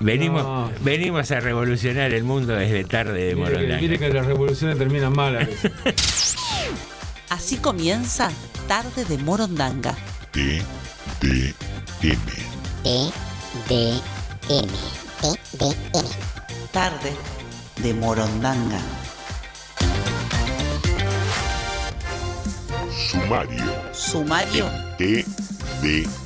Venimos, venimos a revolucionar el mundo desde tarde de Morondanga. Mire que las revoluciones terminan mal a veces. Así comienza Tarde de Morondanga. T, D, M. T, D, M. T, D, M. Tarde de Morondanga. Sumario. Sumario. T, D, M.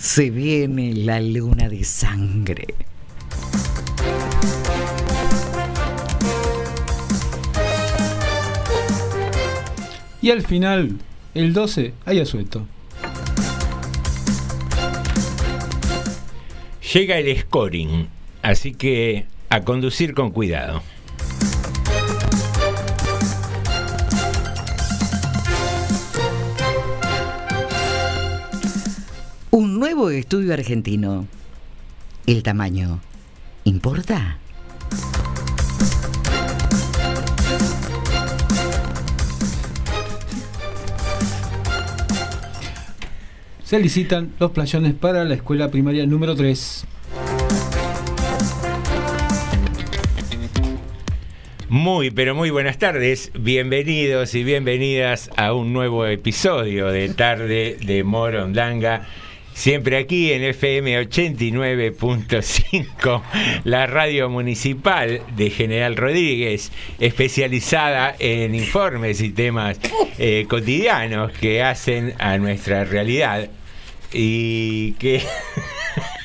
Se viene la luna de sangre. Y al final, el 12, hay asueto. Llega el scoring, así que a conducir con cuidado. Nuevo estudio argentino. ¿El tamaño importa? Se licitan los playones para la escuela primaria número 3. Muy, pero muy buenas tardes. Bienvenidos y bienvenidas a un nuevo episodio de Tarde de Morondanga. Siempre aquí en FM 89.5, la radio municipal de General Rodríguez, especializada en informes y temas eh, cotidianos que hacen a nuestra realidad. Y que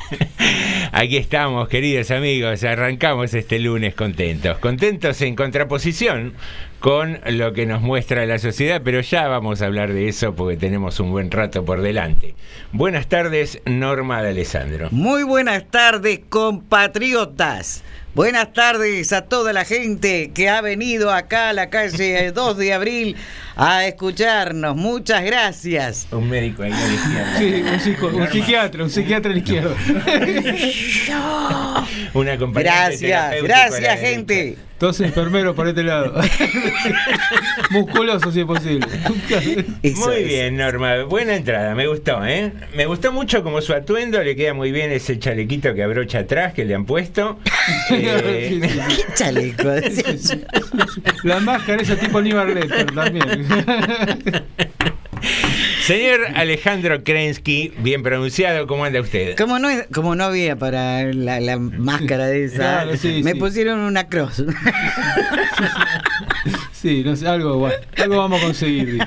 aquí estamos, queridos amigos, arrancamos este lunes contentos, contentos en contraposición con lo que nos muestra la sociedad, pero ya vamos a hablar de eso porque tenemos un buen rato por delante. Buenas tardes, Norma de Alessandro. Muy buenas tardes, compatriotas. Buenas tardes a toda la gente que ha venido acá a la calle 2 de abril a escucharnos. Muchas gracias. Un médico ahí a la izquierda. Sí, un, psico- un psiquiatra, un psiquiatra a la izquierda. Gracias, la gracias derecha. gente. Dos enfermeros por este lado. Musculosos si es posible. Eso Muy es. bien, Norma. Buena entrada, me gustó, ¿eh? Me gustó mucho como su atuendo, le queda muy bien ese chalequito que abrocha atrás que le han puesto. Eh, Sí, sí, sí. ¿Qué chaleco? La máscara esa tipo Aníbal Lecter también. Señor Alejandro Krensky, bien pronunciado, ¿cómo anda usted? Como no, como no había para la, la máscara de esa, Claro, sí, me sí. pusieron una cruz. Sí, no sé, algo, bueno, algo vamos a conseguir.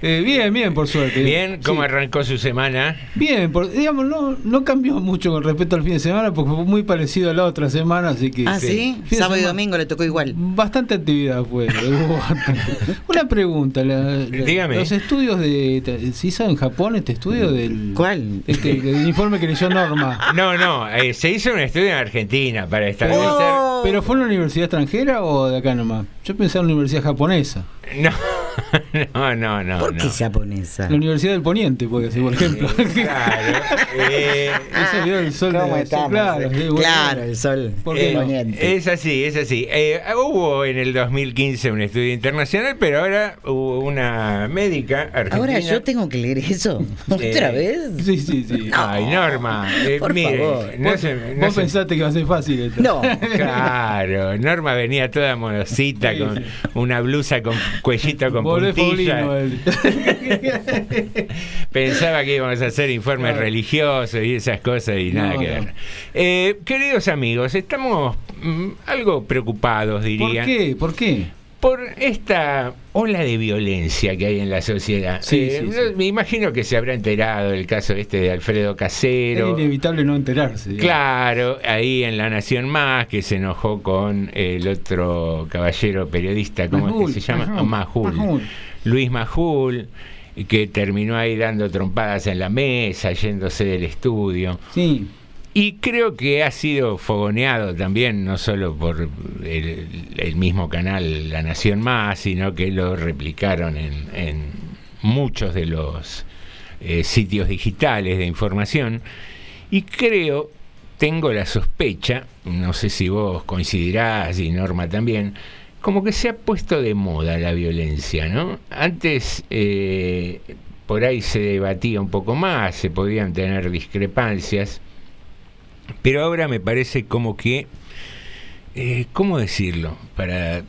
Eh, bien, bien, por suerte. Bien, ¿cómo Sí. arrancó su semana? Bien, por- digamos, no, no cambió mucho con respecto al fin de semana porque fue muy parecido a la otra semana, así que... ah, Sí. sábado y domingo le tocó igual. Bastante actividad fue. Una pregunta. la- la- Dígame. Los estudios de... ¿Se hizo en Japón este estudio del... ¿Cuál? Este, el informe que leyó Norma. No, no, eh, se hizo un estudio en Argentina para establecer... Oh. ¿Pero fue en una universidad extranjera o de acá nomás? Yo pensé en una universidad japonesa. No, no, no, no. ¿Por qué no. japonesa? La Universidad del Poniente, puede ser, por ejemplo. Claro. eh, Ese vio el sol ¿Cómo de estamos? Claro, sí, bueno. Claro, el sol. ¿Por qué Eh, poniente. es así, es así. Eh, hubo en el 2015 un estudio internacional, pero ahora hubo una médica argentina. Ahora yo tengo que leer eso. ¿Otra Eh, vez? Sí, sí, sí. Ay, Norma, eh, Por mire, favor. no vos se- no vos se- pensaste que iba a ser fácil esto. No. Claro, Norma venía toda modosita Sí, con sí. una blusa con cuellito con puntilla. Pensaba que íbamos a hacer informes Claro. religiosos y esas cosas y nada No, que no. ver. Eh, queridos amigos, estamos mm, algo preocupados, diría. ¿Por qué? ¿Por qué? Por esta ola de violencia que hay en la sociedad. Sí, Eh, sí. Me imagino que se habrá enterado el caso este de Alfredo Es Casero. inevitable no enterarse. digamos. Claro, ahí en La Nación Más, que se enojó con el otro caballero periodista, ¿cómo es que se llama? Majul, Majul. Majul. Luis Majul, que terminó ahí dando trompadas en la mesa, yéndose del estudio. Sí. Y creo que ha sido fogoneado también, no solo por el, mismo canal La Nación Más, sino que lo replicaron en, en muchos de los eh, sitios digitales de información. Y creo, tengo la sospecha, no sé si vos coincidirás y Norma también, como que se ha puesto de moda la violencia, ¿no? Antes eh, por ahí se debatía un poco más, se podían tener discrepancias, pero ahora me parece como que, eh, ¿cómo decirlo? Para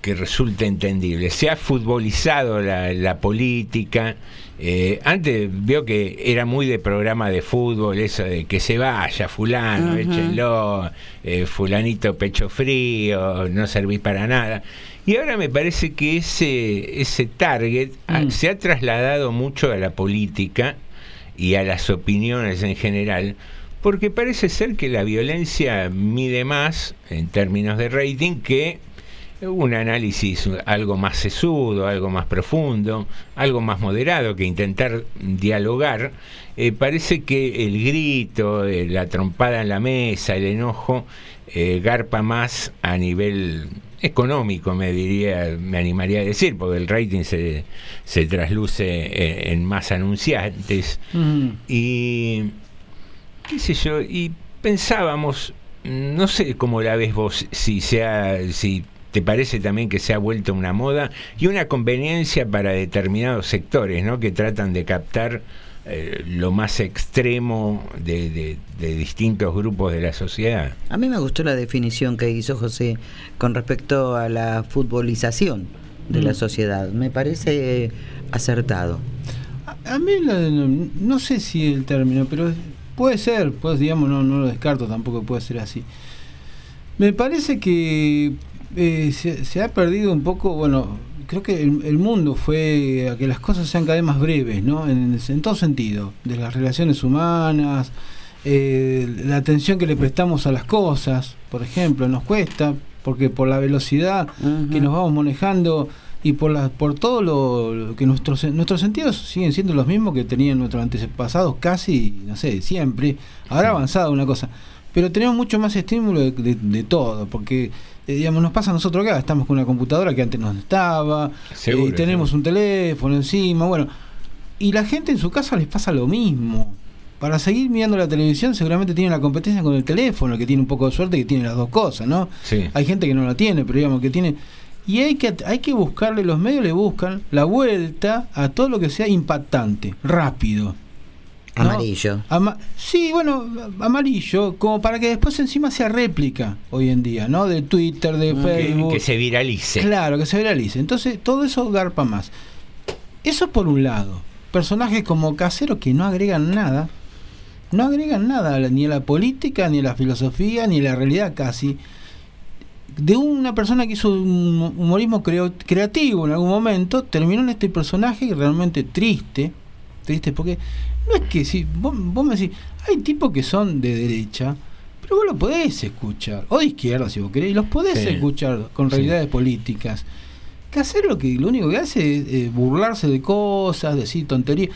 que resulte entendible. Se ha futbolizado la, la política. eh, antes veo que era muy de programa de fútbol, eso de que se vaya fulano, Ujú. échenlo, eh, fulanito pecho frío, no servís para nada. Y ahora me parece que ese, ese target Mm. se ha trasladado mucho a la política y a las opiniones en general, porque parece ser que la violencia mide más en términos de rating que un análisis algo más sesudo, algo más profundo, algo más moderado que intentar dialogar. Eh, parece que el grito, eh, la trompada en la mesa, el enojo, eh, garpa más a nivel económico, me diría, me animaría a decir, porque el rating se, se trasluce en más anunciantes. Mm. Y qué sé yo, y pensábamos, no sé cómo la ves vos, si sea, si te parece también que se ha vuelto una moda y una conveniencia para determinados sectores, ¿no? Que tratan de captar eh, lo más extremo de, de- de distintos grupos de la sociedad. A mí me gustó la definición que hizo José con respecto a la futbolización de la Mm. sociedad. Me parece acertado. A, a mí la- no, no sé si el término, pero puede ser, pues digamos, no, no lo descarto, tampoco puede ser así. Me parece que eh, se, se ha perdido un poco, bueno, creo que el, el mundo fue a que las cosas sean cada vez más breves, ¿no? En, en todo sentido, de las relaciones humanas, eh, la atención que le prestamos a las cosas, por ejemplo, nos cuesta, porque por la velocidad que nos vamos manejando y por la, por todo lo, lo que nuestros nuestros sentidos siguen siendo los mismos que tenían nuestros antepasados casi no sé siempre ahora ha avanzado una cosa pero tenemos mucho más estímulo de, de- de todo porque eh, digamos nos pasa a nosotros acá estamos con una computadora que antes no estaba Seguro, eh, tenemos seguro. un teléfono encima bueno y la gente en su casa les pasa lo mismo para seguir mirando la televisión seguramente tiene la competencia con el teléfono, que tiene un poco de suerte que tiene las dos cosas, ¿no? Sí. Hay gente que no la tiene, pero digamos que tiene... Y hay que, hay que buscarle, los medios le buscan la vuelta a todo lo que sea impactante, rápido. ¿no? Amarillo. Ama- sí, bueno, amarillo, como para que después encima sea réplica hoy en día, ¿no? De Twitter, de Que, Facebook. que se viralice. Claro, que se viralice. Entonces, todo eso garpa más. Eso por un lado. Personajes como Casero que no agregan nada. No agregan nada ni a la política, ni a la filosofía, ni a la realidad casi. De una persona que hizo un humorismo creo- creativo en algún momento, terminó en este personaje realmente triste. Triste porque no es que si vos, vos me decís, hay tipos que son de derecha, pero vos lo podés escuchar, o de izquierda si vos querés, y los podés Sí. escuchar con Sí. realidades políticas. Que hacer lo que lo único que hace es eh, burlarse de cosas, decir tonterías.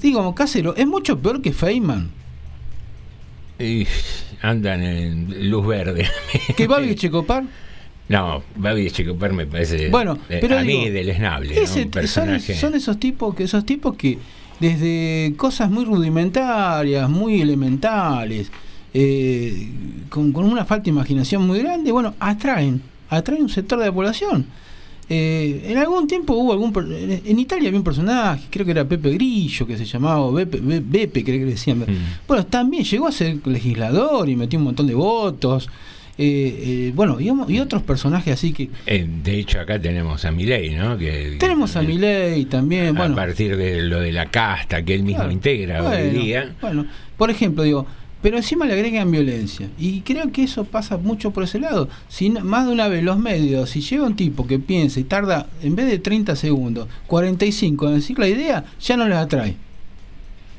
Digo, Casero es mucho peor que Feynman. Y andan en luz verde. Que Babi Checopar. No, Babi Checopar me parece Bueno, eh, pero a mí deleznable, ¿no? Ese- son esos tipos que esos tipos que desde cosas muy rudimentarias, muy elementales, eh, con, con una falta de imaginación muy grande, bueno, atraen, atraen un sector de la población. Eh, en algún tiempo hubo algún en Italia había un personaje, creo que era Pepe Grillo, que se llamaba Bepe, Be- Bepe, creo que le decían. Mm. Bueno, también llegó a ser legislador y metió un montón de votos. Eh, eh, bueno, y, y otros personajes así que Eh, de hecho, acá tenemos a Milei, ¿no? Que, tenemos a que- Milei también, a bueno, partir de lo de la casta que él mismo Claro. integra hoy Bueno, día. Bueno, por ejemplo, digo, pero encima le agregan violencia. Y creo que eso pasa mucho por ese lado. Si más de una vez los medios, si llega un tipo que piensa y tarda, en vez de 30 segundos, 45 en decir la idea, ya no les atrae.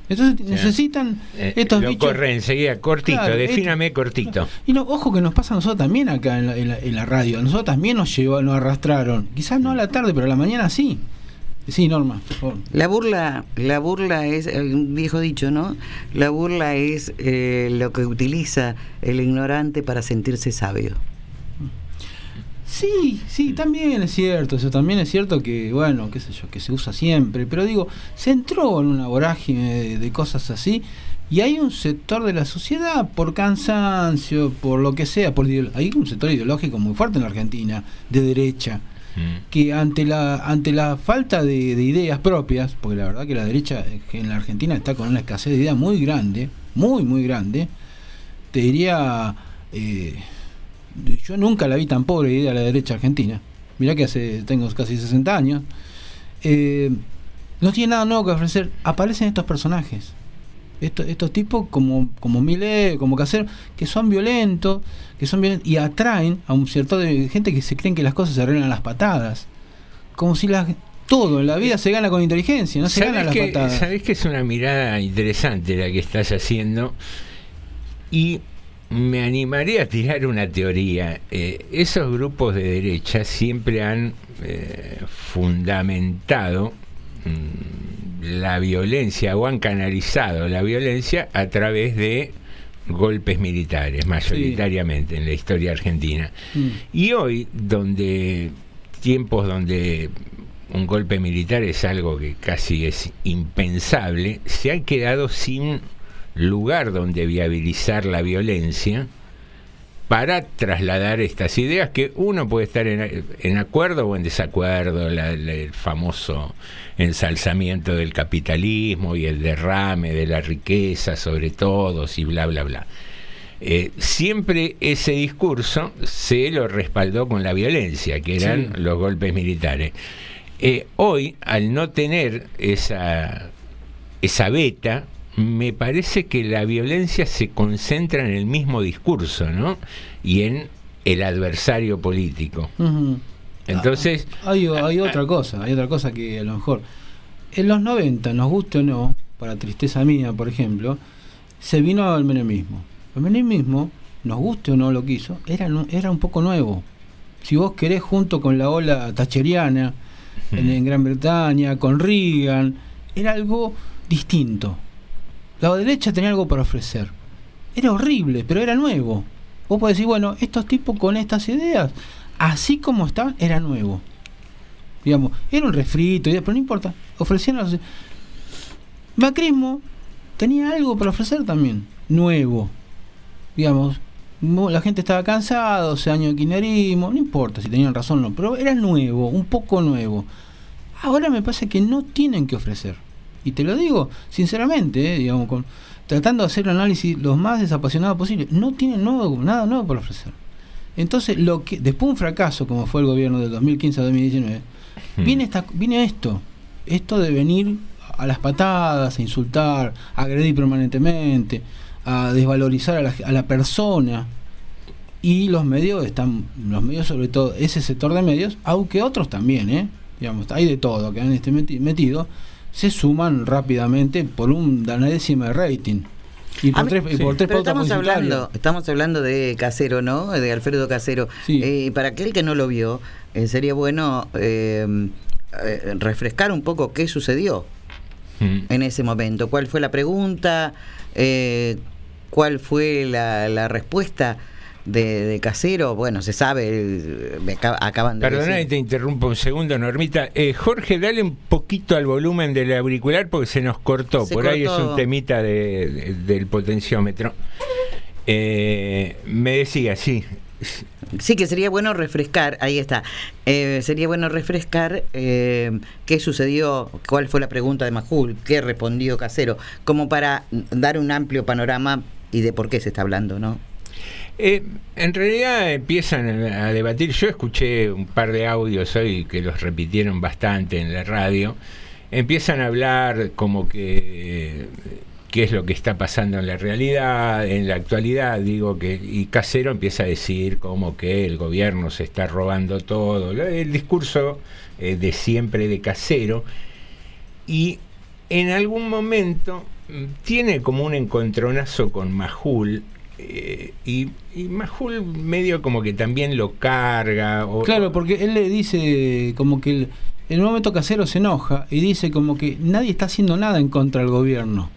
Entonces necesitan Eh, estos lo bichos. corre enseguida, cortito, Claro, defíname cortito. Y no, ojo que nos pasa a nosotros también acá en la, en la- en la radio. A nosotros también nos llevó, nos arrastraron. Quizás no a la tarde, pero a la mañana sí. Sí, Norma, por favor. La burla, la burla es, eh, un viejo dicho, ¿no? La burla es eh, lo que utiliza el ignorante para sentirse sabio. Sí, sí, también es cierto, eso también es cierto que, bueno, qué sé yo, que se usa siempre, pero digo, se entró en una vorágine de, de cosas así y hay un sector de la sociedad, por cansancio, por lo que sea, por hay un sector ideológico muy fuerte en la Argentina, de derecha, Que ante la ante la falta de, de ideas propias, porque la verdad que la derecha en la Argentina está con una escasez de ideas muy grande, muy, muy grande, te diría, eh, yo nunca la vi tan pobre idea la derecha argentina. Mirá que hace, tengo casi 60 años. Eh, no tiene nada nuevo que ofrecer. Aparecen estos personajes. Estos, estos tipos como, como Milei, como Casero, que son violentos, que son violentos y atraen a un cierto de gente que se creen que las cosas se arreglan a las patadas. Como si las, todo en la vida se gana con inteligencia, no se gana a ¿Sabés las que, patadas. sabés que es una mirada interesante la que estás haciendo? Y me animaría a tirar una teoría. Eh, esos grupos de derecha siempre han eh, fundamentado mm, la violencia o han canalizado la violencia a través de golpes militares, mayoritariamente en la historia argentina. Mm. Y hoy, donde tiempos donde un golpe militar es algo que casi es impensable, se han quedado sin lugar donde viabilizar la violencia para trasladar estas ideas que uno puede estar en, en acuerdo o en desacuerdo, la- la- el famoso ensalzamiento del capitalismo y el derrame de la riqueza sobre todos y bla, bla, bla. Eh, siempre ese discurso se lo respaldó con la violencia, que eran Sí. los golpes militares. Eh, hoy, al no tener esa, esa beta, me parece que la violencia se concentra en el mismo discurso, ¿no? Y en el adversario político. Entonces, Hay, hay otra cosa, hay otra cosa que a lo mejor en los 90, nos guste o no, para tristeza mía, por ejemplo, se vino el menemismo. El menemismo, nos guste o no lo que hizo, era, era un poco nuevo. Si vos querés, junto con la ola tacheriana en, en Gran Bretaña, con Reagan, era algo distinto. La derecha tenía algo para ofrecer. Era horrible, pero era nuevo. Vos podés decir, bueno, estos tipos con estas ideas, así como estaban, era nuevo. Digamos, era un refrito, pero no importa. Ofrecían los... Macrismo tenía algo para ofrecer también, nuevo. Digamos, mo- la gente estaba cansada, 12 años de kirchnerismo, no importa si tenían razón o no, pero era nuevo, un poco nuevo. Ahora me pasa que no tienen que ofrecer. Y te lo digo sinceramente, eh, digamos, con, tratando de hacer el análisis lo más desapasionado posible, no nuevo, nada nuevo para ofrecer. Entonces, lo que después de un fracaso como fue el gobierno del 2015 a 2019, viene, esta, viene esto, esto de venir a las patadas, a insultar, a agredir permanentemente, a desvalorizar a la, a la persona. Y los medios están, los medios sobre todo, ese sector de medios, aunque otros también, ¿eh? digamos, hay de todo que han este meti- metido, se suman rápidamente por un décima de rating. Y por mí- tres, y por tres Pero estamos hablando, estamos hablando de Casero, ¿no? De Alfredo Casero. Eh, para aquel que no lo vio, eh, sería bueno eh, eh, refrescar un poco qué sucedió en ese momento. ¿Cuál fue la pregunta? Eh, ¿Cuál fue la, la respuesta de, de Casero? Bueno, se sabe, me acaba- acaban de Perdona decir. te interrumpo un segundo, Normita. Eh, Jorge, dale un poquito al volumen del auricular porque se nos cortó. Se Por ahí es un temita de- de- del potenciómetro. Eh, me decía, sí. Sí, que sería bueno refrescar, ahí está, Eh, sería bueno refrescar eh, qué sucedió, cuál fue la pregunta de Majul, qué respondió Casero, como para dar un amplio panorama y de por qué se está hablando, ¿no? Eh, en realidad empiezan a debatir. Yo escuché un par de audios hoy que los repitieron bastante en la radio. Empiezan a hablar como que qué es lo que está pasando en la realidad, en la actualidad, digo que y Casero empieza a decir como que el gobierno se está robando todo, el discurso eh, de siempre de Casero y en algún momento mm, tiene como un encontronazo con Majul eh, y, y Majul medio como que también lo carga o, Claro, porque él le dice como que el- en un momento Casero se enoja y dice como que nadie está haciendo nada en contra del gobierno.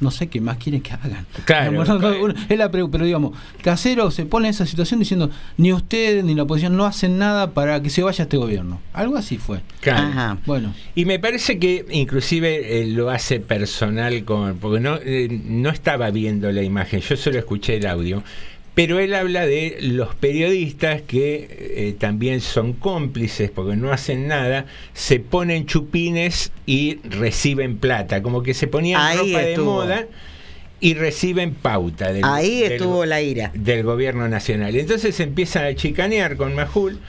No sé qué más quieren que hagan. Claro. Digamos, no, es la pero digamos, Casero se pone en esa situación diciendo ni ustedes ni la oposición no hacen nada para que se vaya este gobierno. Algo así fue. Claro. Bueno. Y me parece que inclusive eh, lo hace personal con porque no eh, no estaba viendo la imagen, yo solo escuché el audio, pero él habla de los periodistas que eh, también son cómplices porque no hacen nada, se ponen chupines y reciben plata, como que se ponían Ahí ropa estuvo. de moda y reciben pauta del, Ahí del- estuvo la ira. del gobierno nacional. Entonces empiezan a chicanear con Majul.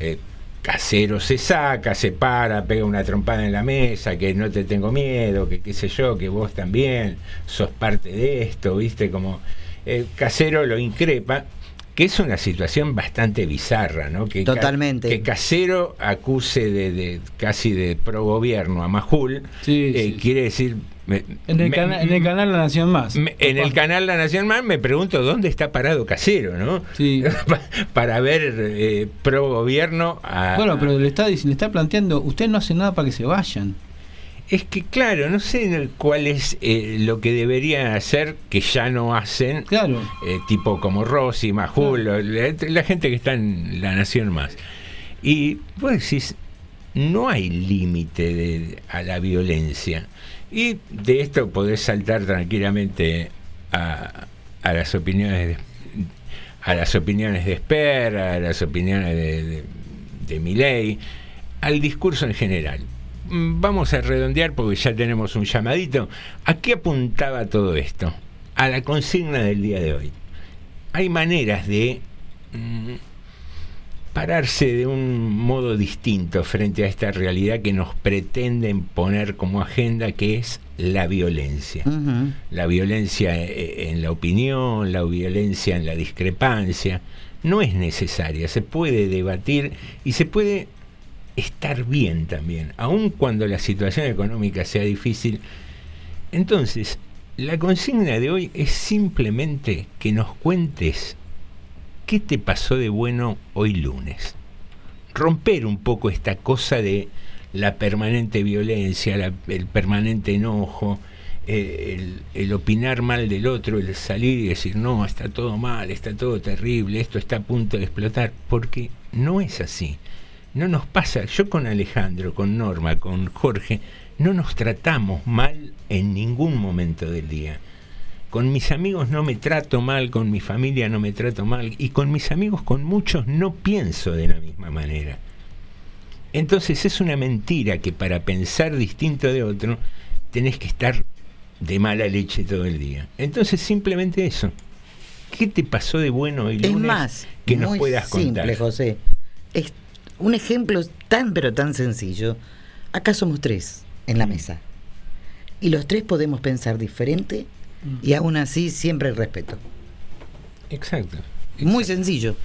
eh, Casero se saca, se para, pega una trompada en la mesa, que no te tengo miedo, que qué sé yo, que vos también sos parte de esto, viste, como eh, Casero lo increpa, que es una situación bastante bizarra, ¿no? Que Ca- Totalmente. que Casero acuse de, de casi de pro gobierno a Majul, eh, quiere decir... me- En el, me- cana- en el canal La Nación Más. me- en el canal La Nación Más me pregunto dónde está parado Casero, ¿no? Pa- para ver eh, pro gobierno a... Bueno, pero le está, le está planteando, usted no hace nada para que se vayan. Es que claro, no sé cuál es eh, lo que deberían hacer que ya no hacen. Claro. eh, tipo como Rossi, Majul, la, la gente que está en La Nación Más. Y vos decís, no hay límite de- a la violencia. Y de esto podés saltar tranquilamente a, a las opiniones de, a las opiniones de Sper, a las opiniones de, de, de al discurso en general. Mm, Vamos a redondear porque ya tenemos un llamadito. ¿A qué apuntaba todo esto? A la consigna del día de hoy. Hay maneras de mm, pararse de un modo distinto frente a esta realidad que nos pretenden poner como agenda, que es la violencia. La violencia eh, en la opinión, la violencia en la discrepancia, no es necesaria, se puede debatir y se puede estar bien también, aun cuando la situación económica sea difícil. Entonces, la consigna de hoy es simplemente que nos cuentes qué te pasó de bueno hoy lunes. Romper un poco esta cosa de la permanente violencia, el permanente enojo, eh, el, el opinar mal del otro, el salir y decir, no, está todo mal, está todo terrible, esto está a punto de explotar, porque no es así. No nos pasa, yo con Alejandro, con Norma, con Jorge, no nos tratamos mal en ningún momento del día. Con mis amigos no me trato mal, con mi familia no me trato mal, y con mis amigos, con muchos, no pienso de la misma manera. Entonces es una mentira que para pensar distinto de otro tenés que estar de mala leche todo el día. Entonces simplemente eso. ¿Qué te pasó de bueno hoy Es lunes más, que nos puedas simple, contar? José. Es un ejemplo tan pero tan sencillo. Acá somos tres en Mm. la mesa. Y los tres podemos pensar diferente y aún así siempre el respeto. Exacto. Muy sencillo.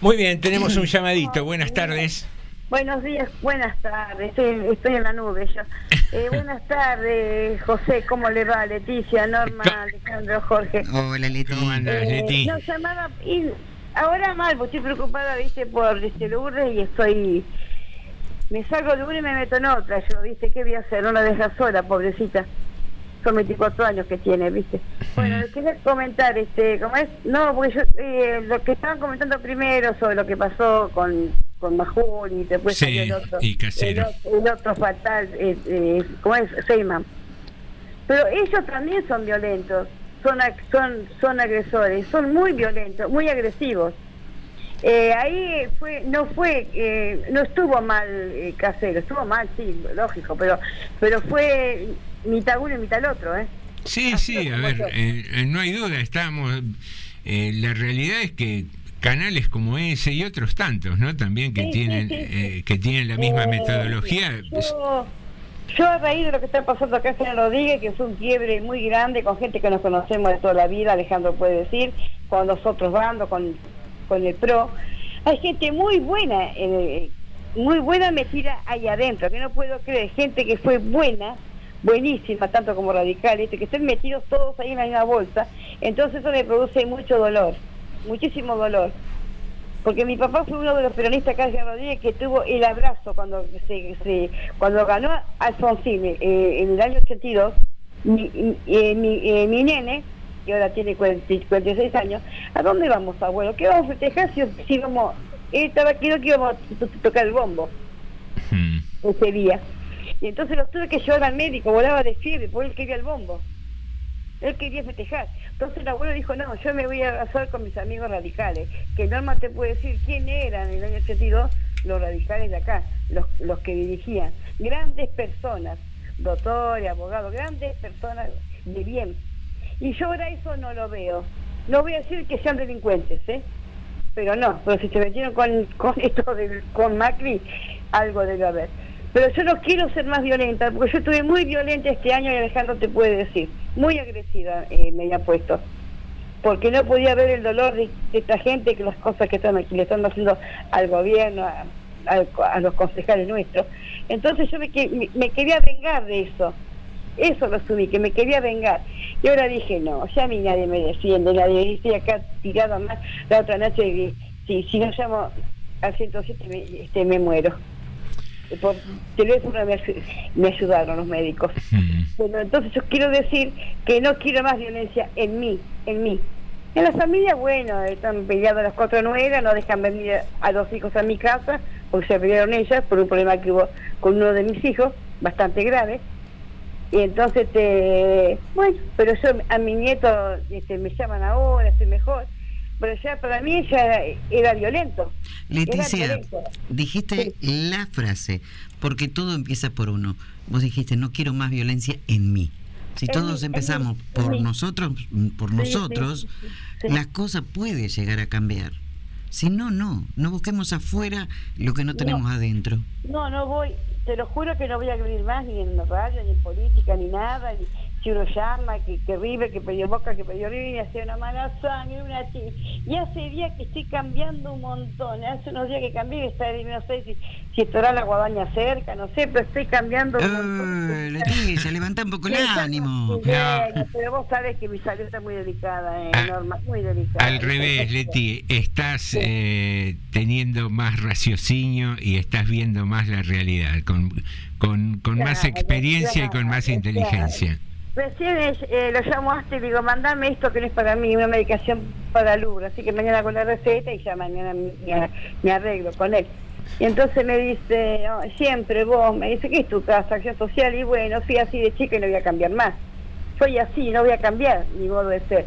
Muy bien, tenemos un llamadito. Buenas tardes. Buenos días, buenas tardes. Estoy, estoy en la nube yo. Eh, buenas tardes, José. ¿Cómo le va? Leticia, Norma, Alejandro, Jorge. Hola, Leti. ¿Cómo andas, Eh, Leti? no, llamaba. Y ahora mal, porque estoy preocupada, viste, por este Lourdes y estoy. Me salgo de una y me meto en otra. Yo, viste, ¿qué voy a hacer? No la dejas sola, pobrecita. Son 24 años que tiene, viste. Bueno, les quería comentar, este, ¿cómo es? No, porque yo, eh, lo que estaban comentando primero sobre lo que pasó con, con Majul y después Sí, el otro. y Casero. El, o- el otro fatal, eh, eh, ¿cómo es? Seyman. Pero ellos también son violentos, son, son, son agresores, son muy violentos, muy agresivos. Eh, ahí fue, no fue, eh, no estuvo mal eh, casero, estuvo mal, sí, lógico, pero, pero fue mitad uno y mitad el otro, ¿eh? Sí, sí, a ver, eh, eh, no hay duda, estamos... la realidad es que canales como ese y otros tantos, ¿no? También que Sí, tienen sí, sí. eh, que tienen la misma metodología. Yo, yo a raíz de lo que está pasando acá en Rodríguez, que fue un quiebre muy grande con gente que nos conocemos de toda la vida, Alejandro puede decir, con los otros bandos, con, con el PRO, hay gente muy buena, eh, muy buena metida ahí adentro, que no puedo creer, gente que fue buena, buenísima, tanto como radical, ¿viste? que estén metidos todos ahí en la misma bolsa, entonces eso me produce mucho dolor, muchísimo dolor porque mi papá fue uno de los peronistas de Rodríguez que tuvo el abrazo cuando se, se- cuando ganó Alfonsín eh, en el año 82 mi, eh, mi, eh, mi nene que ahora tiene 40 46 años ¿a dónde vamos abuelo? ¿qué vamos a festejar si, si vamos él estaba aquí no que íbamos a to- to- tocar el bombo Hmm. ese día y entonces los tuve que llevar al médico volaba de fiebre porque él quería el bombo él quería festejar. Entonces el abuelo dijo, no, yo me voy a abrazar con mis amigos radicales, que Norma te puede decir quién eran en el año 82 los radicales de acá, los, los que dirigían. Grandes personas, doctores, abogados, grandes personas de bien. Y yo ahora eso no lo veo. No voy a decir que sean delincuentes, ¿eh? Pero no, pero si se metieron con, con esto del, con Macri, algo debe haber. Pero yo no quiero ser más violenta, porque yo estuve muy violenta este año y Alejandro te puede decir, muy agresiva eh, me había puesto. Porque no podía ver el dolor de, esta gente, que las cosas que están aquí le están haciendo al gobierno, a, a- los concejales nuestros. Entonces yo me, que- me- me quería vengar de eso. Eso lo asumí, que me quería vengar. Y ahora dije, no, ya a mí nadie me defiende, nadie estoy acá tirado más. La otra noche, si, si no llamo al 107 me, este, me muero. Por teléfono me, ayu- me ayudaron los médicos. Bueno, entonces yo quiero decir que no quiero más violencia en mí, en mí. En la familia, bueno, están peleadas las cuatro nueras, no dejan venir a los hijos a mi casa, porque se pelearon ellas por un problema que hubo con uno de mis hijos, bastante grave. Y entonces, este, bueno, pero yo a mi nieto este, me llaman ahora, estoy mejor. Pero ya para mí ya era, era violento. Era Leticia, violento. dijiste la frase, porque todo empieza por uno. Vos dijiste, no quiero más violencia en mí. Si En todos mí, empezamos por mí. nosotros, por Sí, nosotros, sí, sí. la cosa puede llegar a cambiar. Si no, no. No busquemos afuera lo que no tenemos adentro. No, no voy, te lo juro que no voy a abrir más ni en la radio, ni en política, ni nada. Ni, si uno llama, que, que River, que perdió Boca, que perdió River, y hace una mala sangre, una. Y hace días que estoy cambiando un montón. Hace unos días que cambié, está, no sé si, si estará la guadaña cerca, no sé, pero estoy cambiando un montón. Eh, Leticia, levanta un poco el ánimo. pero vos sabés que mi salud está muy delicada, eh, Ah, Norma, muy delicada. Al revés, Leti, estás eh, teniendo más raciocinio y estás viendo más la realidad, con, con, con más Claro, experiencia y con más claro, inteligencia. Recién eh, lo llamaste y digo, mandame esto que no es para mí, una medicación para Lura. Así que mañana con la receta y ya mañana me, arreglo con él. Y entonces me dice, "Oh, siempre vos, me dice, ¿qué es tu casa, acción social? Y bueno, fui así de chica y no voy a cambiar más. Soy así, no voy a cambiar mi modo de ser.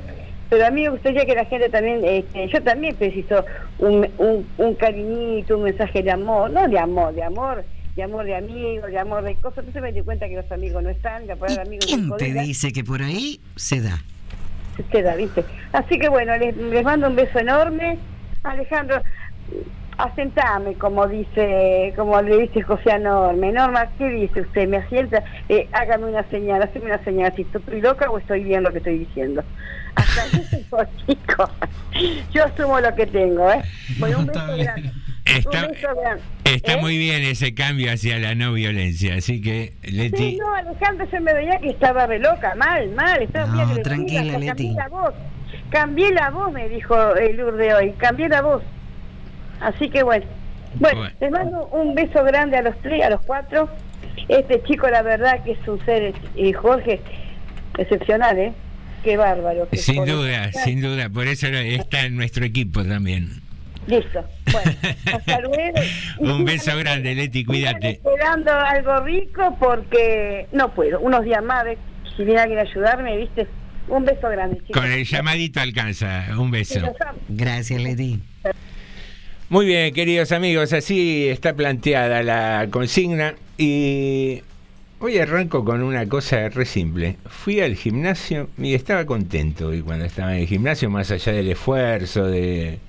Pero a mí me gustaría que la gente también, este, yo también preciso un, un cariñito, un mensaje de amor, no de amor, de amor, de amor de amigos, de amor de cosas. Entonces me di cuenta que los amigos no están, palabra amigos ¿Quién te dice que por ahí se da? se queda, ¿viste? Así que bueno, les, les mando un beso enorme. Alejandro, asentame, como dice, como le dice José a Norma. Norma, ¿qué dice usted? ¿Me asienta? Eh, hágame una señal, hazme una señal, si estoy loca o estoy bien lo que estoy diciendo. Hasta llegó, chicos. Yo asumo lo que tengo, ¿eh? Bueno, un beso grande. Está, está ¿Eh? muy bien ese cambio hacia la no violencia, así que Leti, Sí, no, Alejandro, yo me veía que estaba re loca, mal, mal, estaba No, agresiva, tranquila, Leti. Cambié la voz, cambié la voz, me dijo el Lourdes hoy, cambié la voz. Así que bueno, bueno, Bueno. les mando un beso grande a los tres, a los cuatro. Este chico, la verdad, que es un ser, eh, Jorge, excepcional, ¿eh? Qué bárbaro. qué sin Jorge. duda, sin duda, por eso está en nuestro equipo también. Listo, bueno, hasta luego. Un beso grande, Leti, cuídate. Esperando algo rico porque no puedo. Unos días más, ¿ves? si viene alguien a ayudarme, ¿viste? Un beso grande, chicos. Con el llamadito alcanza, un beso. Gracias, Leti. Muy bien, queridos amigos, así está planteada la consigna y hoy arranco con una cosa re simple. Fui al gimnasio y estaba contento y cuando estaba en el gimnasio, más allá del esfuerzo, de,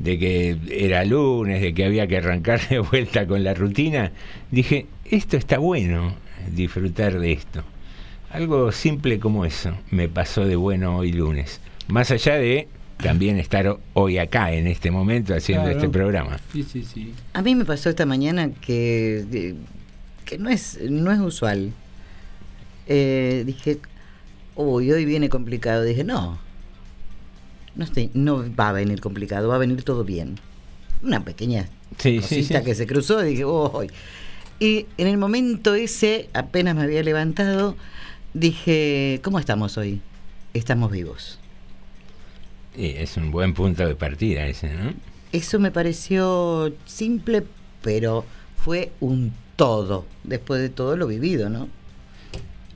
de que era lunes, de que había que arrancar de vuelta con la rutina, dije, esto está bueno, disfrutar de esto. Algo simple como eso me pasó de bueno hoy lunes. Más allá de también estar hoy acá, en este momento, haciendo Claro. este programa. Sí, sí, sí. A mí me pasó esta mañana que, de- que no, es, no es usual. Eh, dije, uy, hoy viene complicado. Dije, no, no, estoy, no va a venir complicado, va a venir todo bien. Una pequeña Sí, cosita sí. que se cruzó y dije, uy. Y en el momento ese, apenas me había levantado, dije, ¿cómo estamos hoy? Estamos vivos. Y es un buen punto de partida ese, ¿no? Eso me pareció simple, pero fue un todo, después de todo lo vivido, ¿no?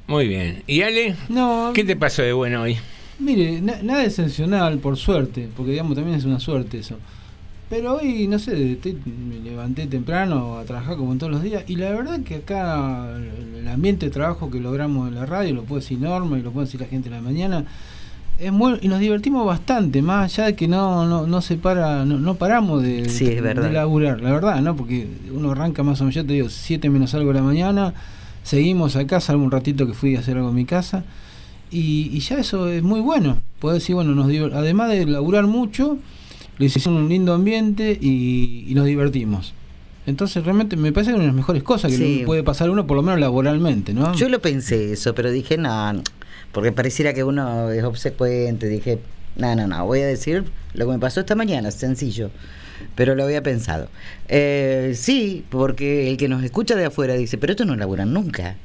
Muy bien. ¿Y Ale? No, ¿Qué te pasó de bueno hoy? Mire, na- nada excepcional, por suerte, porque digamos también es una suerte eso. Pero hoy, no sé, estoy- me levanté temprano a trabajar como en todos los días y la verdad que acá el ambiente de trabajo que logramos en la radio, lo puede decir Norma y lo puede decir la gente en la mañana, es muy, y nos divertimos bastante, más allá de que no, no, no se para, no, no paramos de, Sí, es verdad. de laburar, la verdad, ¿no? Porque uno arranca más o menos, yo te digo, 7 menos algo de la mañana, seguimos acá, salvo un ratito que fui a hacer algo en mi casa, y, y ya eso es muy bueno. Poder decir, bueno, nos además de laburar mucho, le hicimos un lindo ambiente y, y nos divertimos. Entonces realmente me parece que es una de las mejores cosas que Sí. le puede pasar a uno, por lo menos laboralmente, ¿no? Yo lo pensé eso, pero dije, no, no, porque pareciera que uno es obsecuente. Dije, no, no, no, voy a decir lo que me pasó esta mañana, sencillo. Pero lo había pensado. Eh, sí, porque el que nos escucha de afuera dice, pero esto no laburan nunca.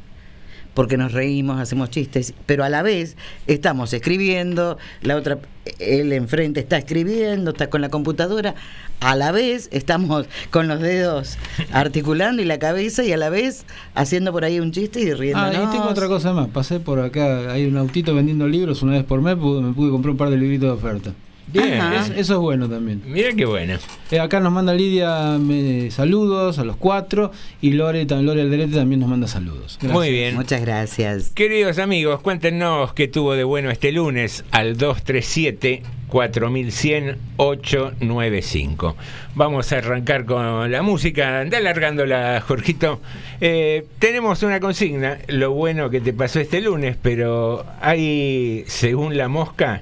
Porque nos reímos, hacemos chistes, pero a la vez estamos escribiendo, la otra, él enfrente está escribiendo, está con la computadora, a la vez estamos con los dedos articulando y la cabeza y a la vez haciendo por ahí un chiste y riendo. Ah, y tengo otra cosa más. Pasé por acá, hay un autito vendiendo libros una vez por mes, me pude comprar un par de libritos de oferta. Bien. Es- eso es bueno también. Mira qué bueno. Eh, acá nos manda Lidia me- saludos a los cuatro y Lore, Lore Alderete también nos manda saludos. Gracias. Muy bien. Muchas gracias. Queridos amigos, cuéntenos qué tuvo de bueno este lunes al 237 4100 895. Vamos a arrancar con la música. Anda alargándola, Jorgito. Eh, tenemos una consigna, lo bueno que te pasó este lunes, pero hay, según la mosca,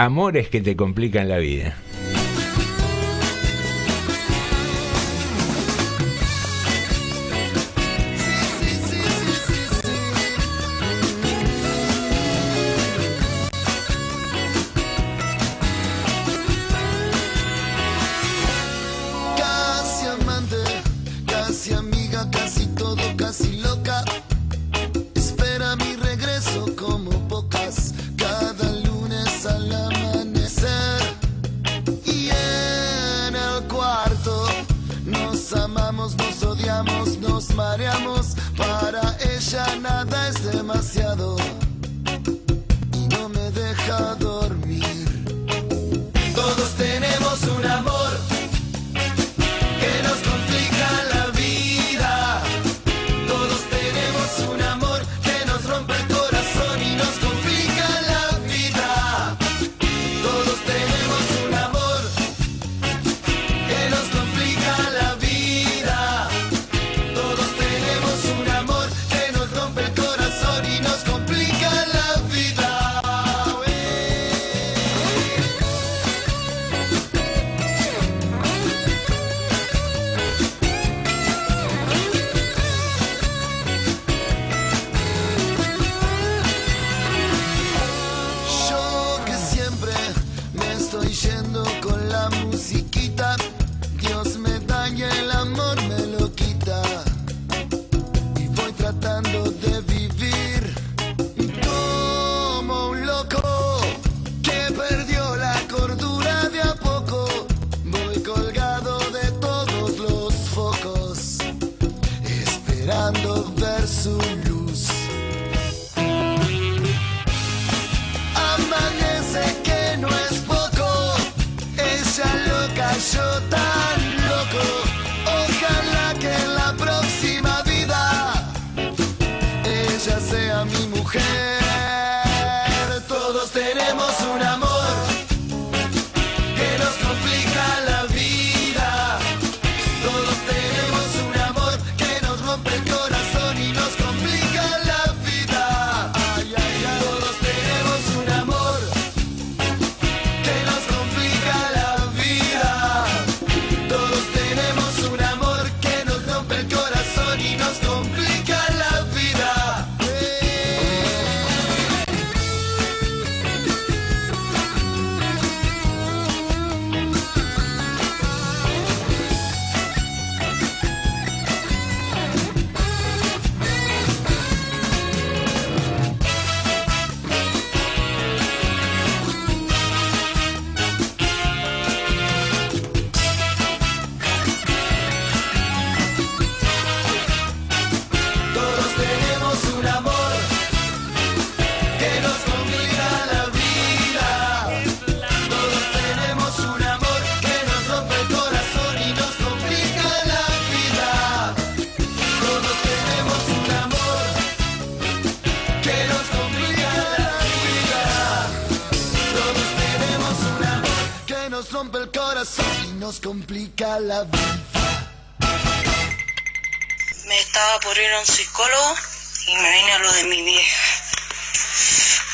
amores que te complican la vida. Me estaba por ir a un psicólogo y me vine a lo de mi vieja.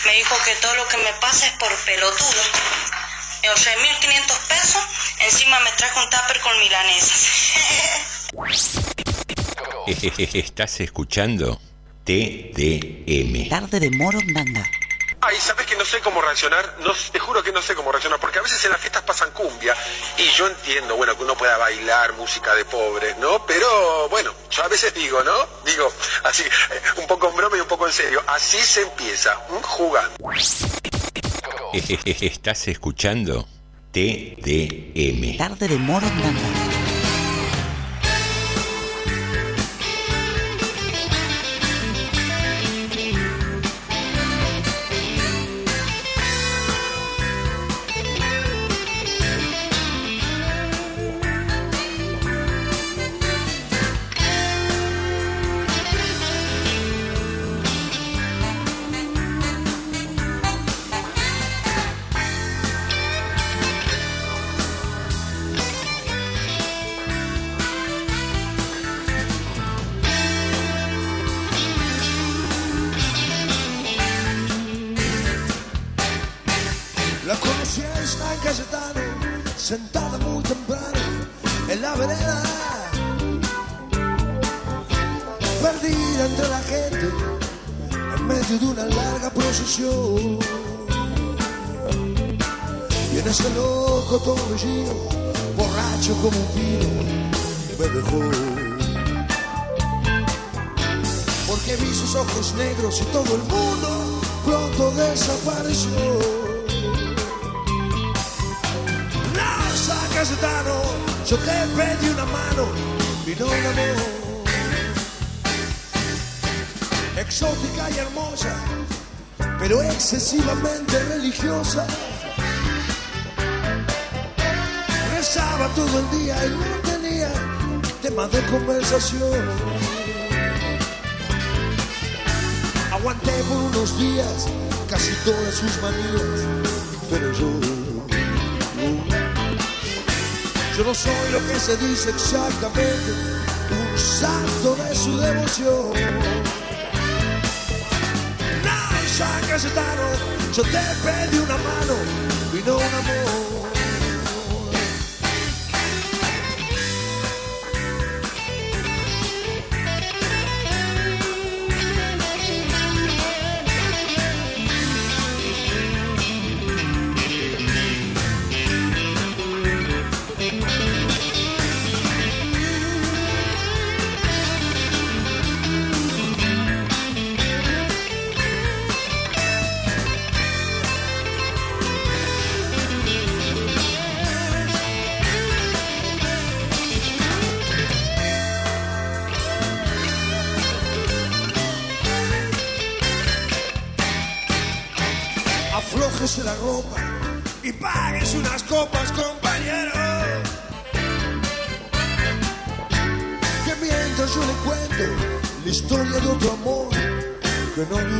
Me dijo que todo lo que me pasa es por pelotudo. Me ahorré 1.500 pesos, encima me trajo un tupper con milanesas. ¿Estás escuchando? TDM. Tarde de Morondanga. Ay, sabes que no sé cómo reaccionar, no, te juro que no sé cómo reaccionar, porque a veces en las fiestas pasan cumbia y yo entiendo, bueno, que uno pueda bailar música de pobres, ¿no? Pero bueno, yo a veces digo, ¿no? Digo, así, eh, un poco en broma y un poco en serio, así se empieza, jugando. Eh, eh, ¿Estás escuchando? TDM. Tarde de Moro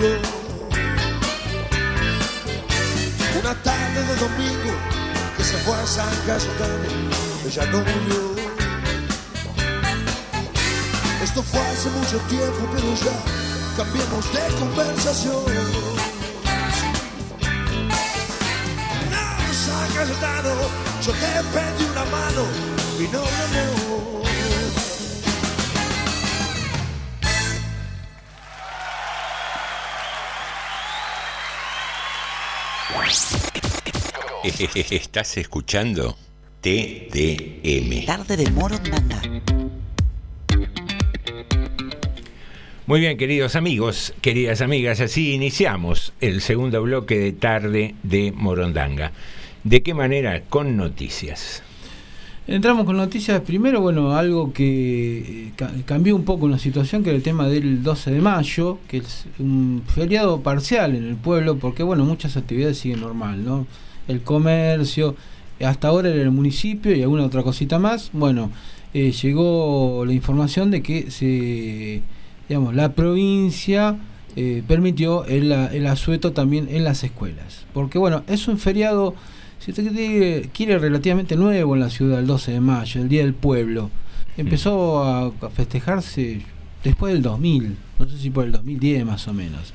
no. Una tarde de domingo que se fue a San Cayetano, ella no murió. Esto fue hace mucho tiempo, pero ya cambiemos de conversación. San Cayetano, yo te pedí una mano y no un Estás escuchando TDM. Tarde de Morondanga. Muy bien, queridos amigos, queridas amigas, así iniciamos el segundo bloque de tarde de Morondanga. ¿De qué manera? Con noticias. Entramos con noticias. Primero, bueno, algo que eh, ca- cambió un poco la situación, que era el tema del 12 de mayo, que es un feriado parcial en el pueblo, porque, bueno, muchas actividades siguen normal, ¿no? El comercio, hasta ahora era el municipio y alguna otra cosita más. Bueno, eh, llegó la información de que se, digamos, la provincia eh, permitió el, el asueto también en las escuelas. Porque, bueno, es un feriado si usted quiere, relativamente nuevo en la ciudad, el 12 de mayo, el Día del Pueblo, empezó a, a festejarse después del 2000, no sé si por el 2010 más o menos,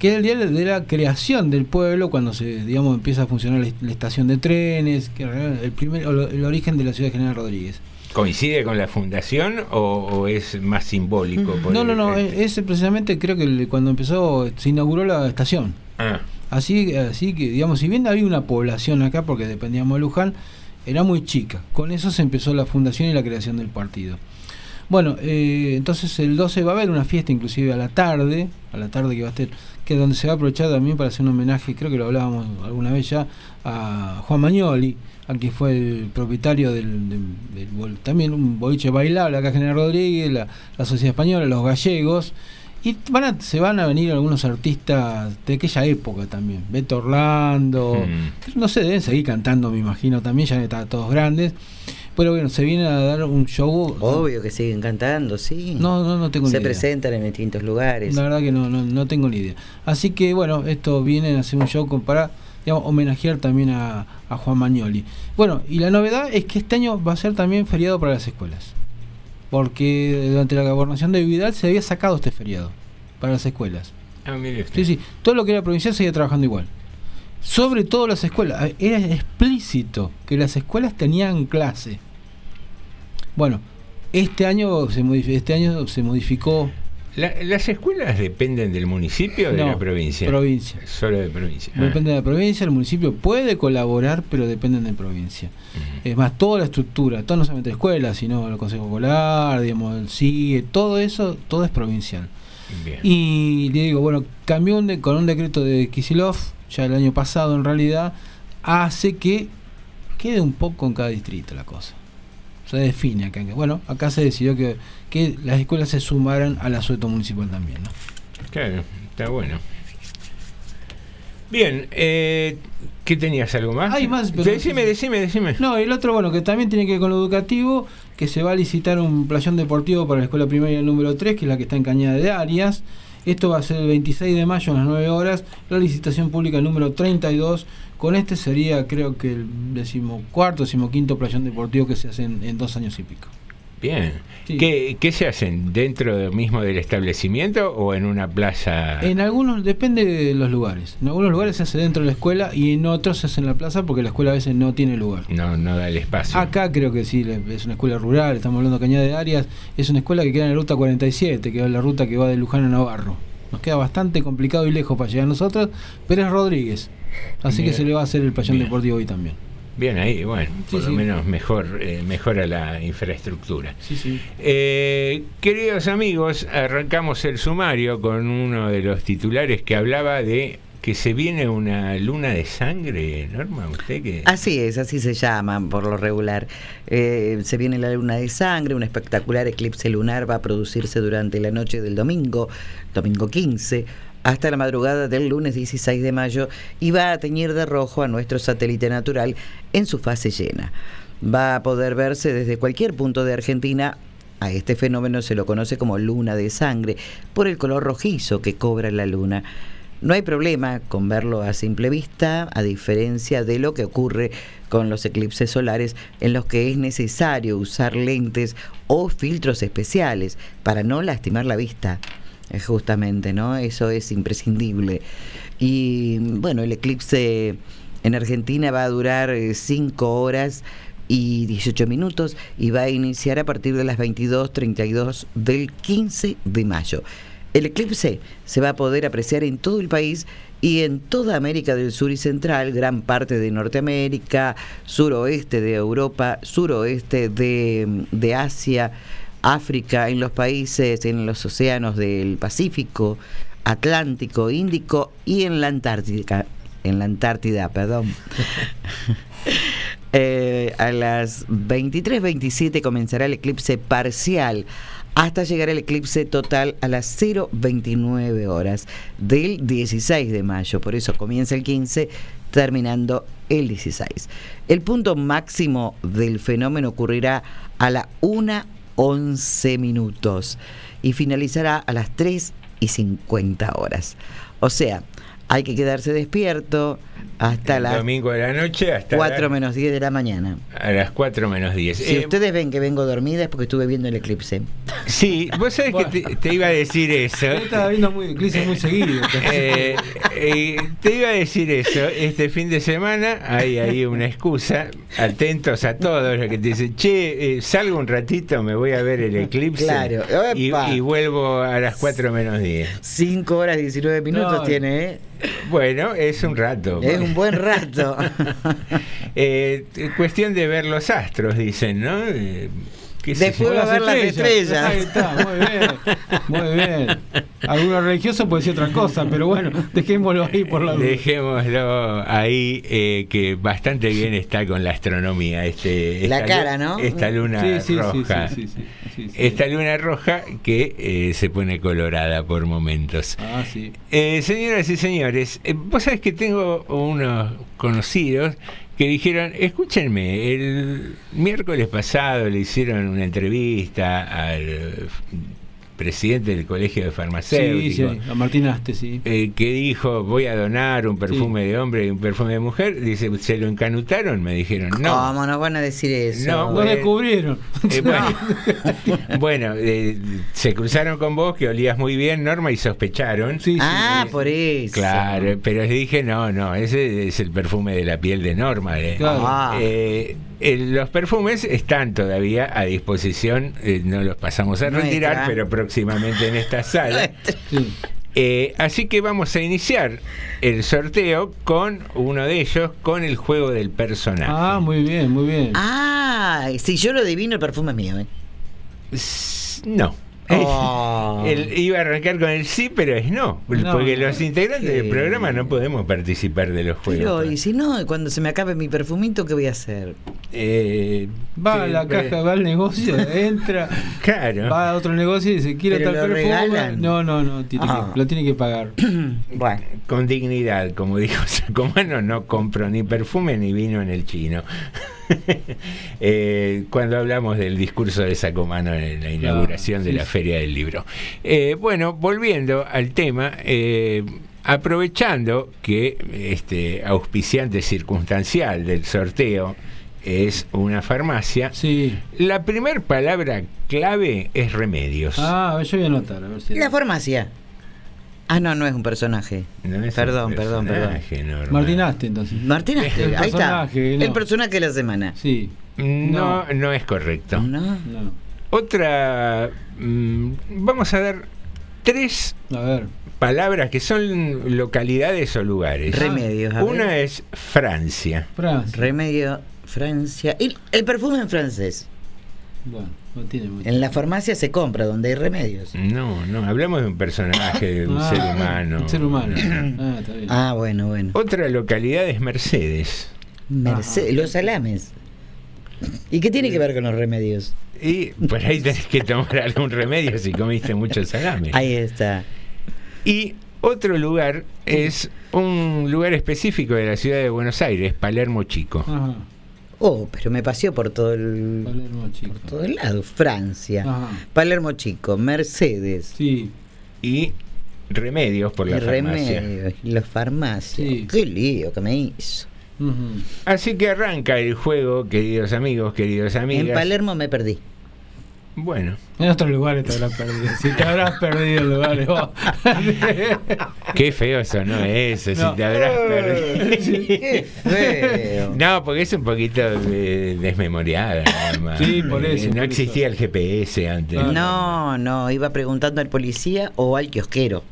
que es el día de la creación del pueblo, cuando se digamos empieza a funcionar la, estación de trenes, que el primer el origen de la ciudad de General Rodríguez. ¿Coincide con la fundación o, o es más simbólico? por No, no, no, este? es precisamente creo que cuando empezó, se inauguró la estación. Ah, Así, así que, digamos, si bien había una población acá, porque dependíamos de Luján, era muy chica. Con eso se empezó la fundación y la creación del partido. Bueno, eh, entonces el 12 va a haber una fiesta inclusive a la tarde, a la tarde que va a estar, que donde se va a aprovechar también para hacer un homenaje, creo que lo hablábamos alguna vez ya, a Juan Magnoli, al que fue el propietario del, del- también un boliche bailable acá General Rodríguez, la, la Sociedad Española, los gallegos, y van a- se van a venir algunos artistas de aquella época también, Beto Orlando, no sé, deben seguir cantando me imagino también, ya están todos grandes, pero bueno, se viene a dar un show Obvio que siguen cantando, sí. No, no, no tengo ni Se idea. presentan en distintos lugares. La verdad que no, no, no tengo ni idea. Así que bueno, esto viene a hacer un show con- para digamos, homenajear también a, a Juan Magnoli. Bueno, y la novedad es que este año va a ser también feriado para las escuelas. Porque durante la gobernación de Vidal se había sacado este feriado para las escuelas. ah, mire usted. Sí, sí, todo lo que era provincial seguía trabajando igual. Sobre todo las escuelas. Era explícito que las escuelas tenían clase. Bueno, este año se modificó, este año se modificó La- ¿Las escuelas dependen del municipio o de No, la provincia? provincia. Solo de provincia. Ah. Depende de la provincia, el municipio puede colaborar, pero dependen de provincia. Es más, toda la estructura, todo no solamente escuelas, sino el Consejo Escolar, digamos, el CIE, todo eso, todo es provincial. Bien. Y le digo, bueno, cambió un de- con un decreto de Kisilov, ya el año pasado en realidad, hace que quede un poco en cada distrito la cosa. Se define acá. Bueno, acá se decidió que, que las escuelas se sumaran al asueto municipal también, ¿no? Claro, está bueno. Bien, eh, ¿qué tenías algo más? Hay más, pero- Decime, decime, decime. No, y el otro, bueno, que también tiene que ver con lo educativo, que se va a licitar un playón deportivo para la escuela primaria número 3, que es la que está en Cañada de Arias. Esto va a ser el 26 de mayo a las 9 horas, la licitación pública número 32. Con este sería, creo que el decimocuarto, decimoquinto playón deportivo que se hace en, en dos años y pico. Bien. Sí. ¿Qué, qué se hacen? ¿Dentro mismo del establecimiento o en una plaza? En algunos, depende de los lugares. En algunos lugares se hace dentro de la escuela y en otros se hace en la plaza porque la escuela a veces no tiene lugar. No, no da el espacio. Acá creo que sí, es una escuela rural, estamos hablando de Cañada de Arias, es una escuela que queda en la ruta 47, que es la ruta que va de Luján a Navarro. Nos queda bastante complicado y lejos para llegar a nosotros, pero es Rodríguez. Así que se le va a hacer el payón deportivo hoy también. Bien ahí, bueno, por Sí, lo menos mejor eh, mejora la infraestructura. Sí, sí. Eh, queridos amigos, arrancamos el sumario con uno de los titulares que hablaba de que se viene una luna de sangre, Norma, usted que... Así es, así se llama por lo regular. Eh, se viene la luna de sangre, un espectacular eclipse lunar va a producirse durante la noche del domingo, domingo 15, hasta la madrugada del lunes 16 de mayo y va a teñir de rojo a nuestro satélite natural en su fase llena. Va a poder verse desde cualquier punto de Argentina. A este fenómeno se lo conoce como luna de sangre por el color rojizo que cobra la luna. No hay problema con verlo a simple vista, a diferencia de lo que ocurre con los eclipses solares en los que es necesario usar lentes o filtros especiales para no lastimar la vista. Eh, Justamente, ¿no? Eso es imprescindible. Y bueno, el eclipse en Argentina va a durar 5 horas y 18 minutos y va a iniciar a partir de las 22.32 del 15 de mayo. El eclipse se va a poder apreciar en todo el país y en toda América del Sur y Central, gran parte de Norteamérica, suroeste de Europa, suroeste de, de Asia, África, en los países, en los océanos del Pacífico, Atlántico, Índico y en la Antártica. En la Antártida, perdón. Eh, a las 23.27 comenzará el eclipse parcial hasta llegar el eclipse total a las 0.29 horas del 16 de mayo. Por eso comienza el 15 terminando el 16. El punto máximo del fenómeno ocurrirá a la 1.11 minutos y finalizará a las 3 y 50 horas. O sea, hay que quedarse despierto hasta el las domingo de la noche hasta 4 la- menos 10 de la mañana. a las 4 menos 10. Si Eh, ustedes ven que vengo dormida es porque estuve viendo el eclipse. Sí, vos sabés que te, te iba a decir eso. Él estaba viendo muy, eclipses muy seguido. Eh, eh, te iba a decir eso. Este fin de semana hay ahí una excusa. Atentos a todos los que te dicen, che, eh, salgo un ratito, me voy a ver el eclipse. Claro. Y, y vuelvo a las 4 menos 10. 5 horas y 19 minutos No. tiene, ¿eh? Bueno, es un rato. Es un buen rato. Eh, cuestión de ver los astros, dicen, ¿no? Eh, Después va a ver las estrellas. Ahí está, muy bien. Muy bien. Alguno religioso puede decir otra cosa, pero bueno, dejémoslo ahí por la duda. Dejémoslo ahí, eh, que bastante bien está con la astronomía. Este, La cara, ¿no? Esta luna Sí, sí, sí, roja. sí, sí, sí, sí, sí. Esta luna roja que eh, se pone colorada por momentos. Ah, sí. Eh, señoras y señores, eh, vos sabés que tengo unos conocidos que dijeron, escúchenme, el miércoles pasado le hicieron una entrevista al presidente del Colegio de Sí, Farmacéuticos sí, a Martín Aste, sí. eh, que dijo voy a donar un perfume de hombre y un perfume de mujer, dice, ¿se lo encanutaron? Me dijeron, no. ¿Cómo nos van a decir eso? No, Lo descubrieron. Eh, bueno, bueno, eh, se cruzaron con vos, que olías muy bien, Norma, y sospecharon. Sí, sí. Ah, por eso. Claro, pero les dije, no, no, ese es el perfume de la piel de Norma. eh. Claro. Ah. Eh, los perfumes están todavía a disposición, eh, no los pasamos a retirar, Nuestra. pero próximamente en esta sala. Eh, así que vamos a iniciar el sorteo con uno de ellos, con el juego del personaje. Ah, muy bien, muy bien. Ah, si yo lo adivino, el perfume es mío, ¿eh? No. Oh. Él iba a arrancar con el sí, pero es no. No, porque no. los integrantes del programa no podemos participar de los Pero, juegos. y si no, cuando se me acabe mi perfumito, ¿qué voy a hacer? Eh, Va a la pero- caja, va al negocio, entra, Claro. va a otro negocio y dice, quiero Pero tal perfume. No, no, no, tiene Ah. que, lo tiene que pagar. Bueno, Con dignidad, como dijo Sacomano, no compro ni perfume ni vino en el chino. Eh, cuando hablamos del discurso de Sacomano en la inauguración de sí, la. Feria del Libro. Eh, bueno, volviendo al tema, eh, aprovechando que este auspiciante circunstancial del sorteo es una farmacia, Sí. la primer palabra clave es remedios. Ah, yo voy a anotar, a ver si. la farmacia. Ah, no, no es un personaje. No es un Perdón, perdón, perdón. normal. Martinaste entonces. Martín Aste, El ahí está. no. El personaje de la semana. Sí. No, no es correcto. ¿No? No. Otra, mm, vamos a dar tres A ver. palabras que son localidades o lugares. Remedios. a ver. Una es Francia. Francia. Remedio, Francia. Y el perfume en francés. Bueno, no tiene mucho. En la farmacia se compra donde hay remedios. No, no, hablamos de un personaje, de un Ah, ser humano. Un ser humano. Ah, está bien. Ah, bueno, bueno. Otra localidad es Mercedes. Mercedes, los salames. ¿Y qué tiene que ver con los remedios? Y por ahí tenés que tomar algún remedio si comiste mucho salame. Ahí está. Y otro lugar es un lugar específico de la ciudad de Buenos Aires, Palermo Chico. Ajá. Oh, pero me paseó por todo el, Palermo chico. por todo el lado. Francia, Ajá. Palermo Chico, Mercedes, Sí. Y remedios por y la farmacia. remedios, y las farmacias. Sí. Qué lío que me hizo. Así que arranca el juego, queridos amigos, queridos amigas. En Palermo me perdí. Bueno, En otros lugares te habrás perdido. Si te habrás perdido lugares vos. qué feo eso, ¿no? Eso, No. si te habrás perdido. Qué feo. No, porque es un poquito eh, desmemoriada. Sí, por eso, Eh, No por existía el GPS antes. No, no, iba preguntando al policía o al kiosquero.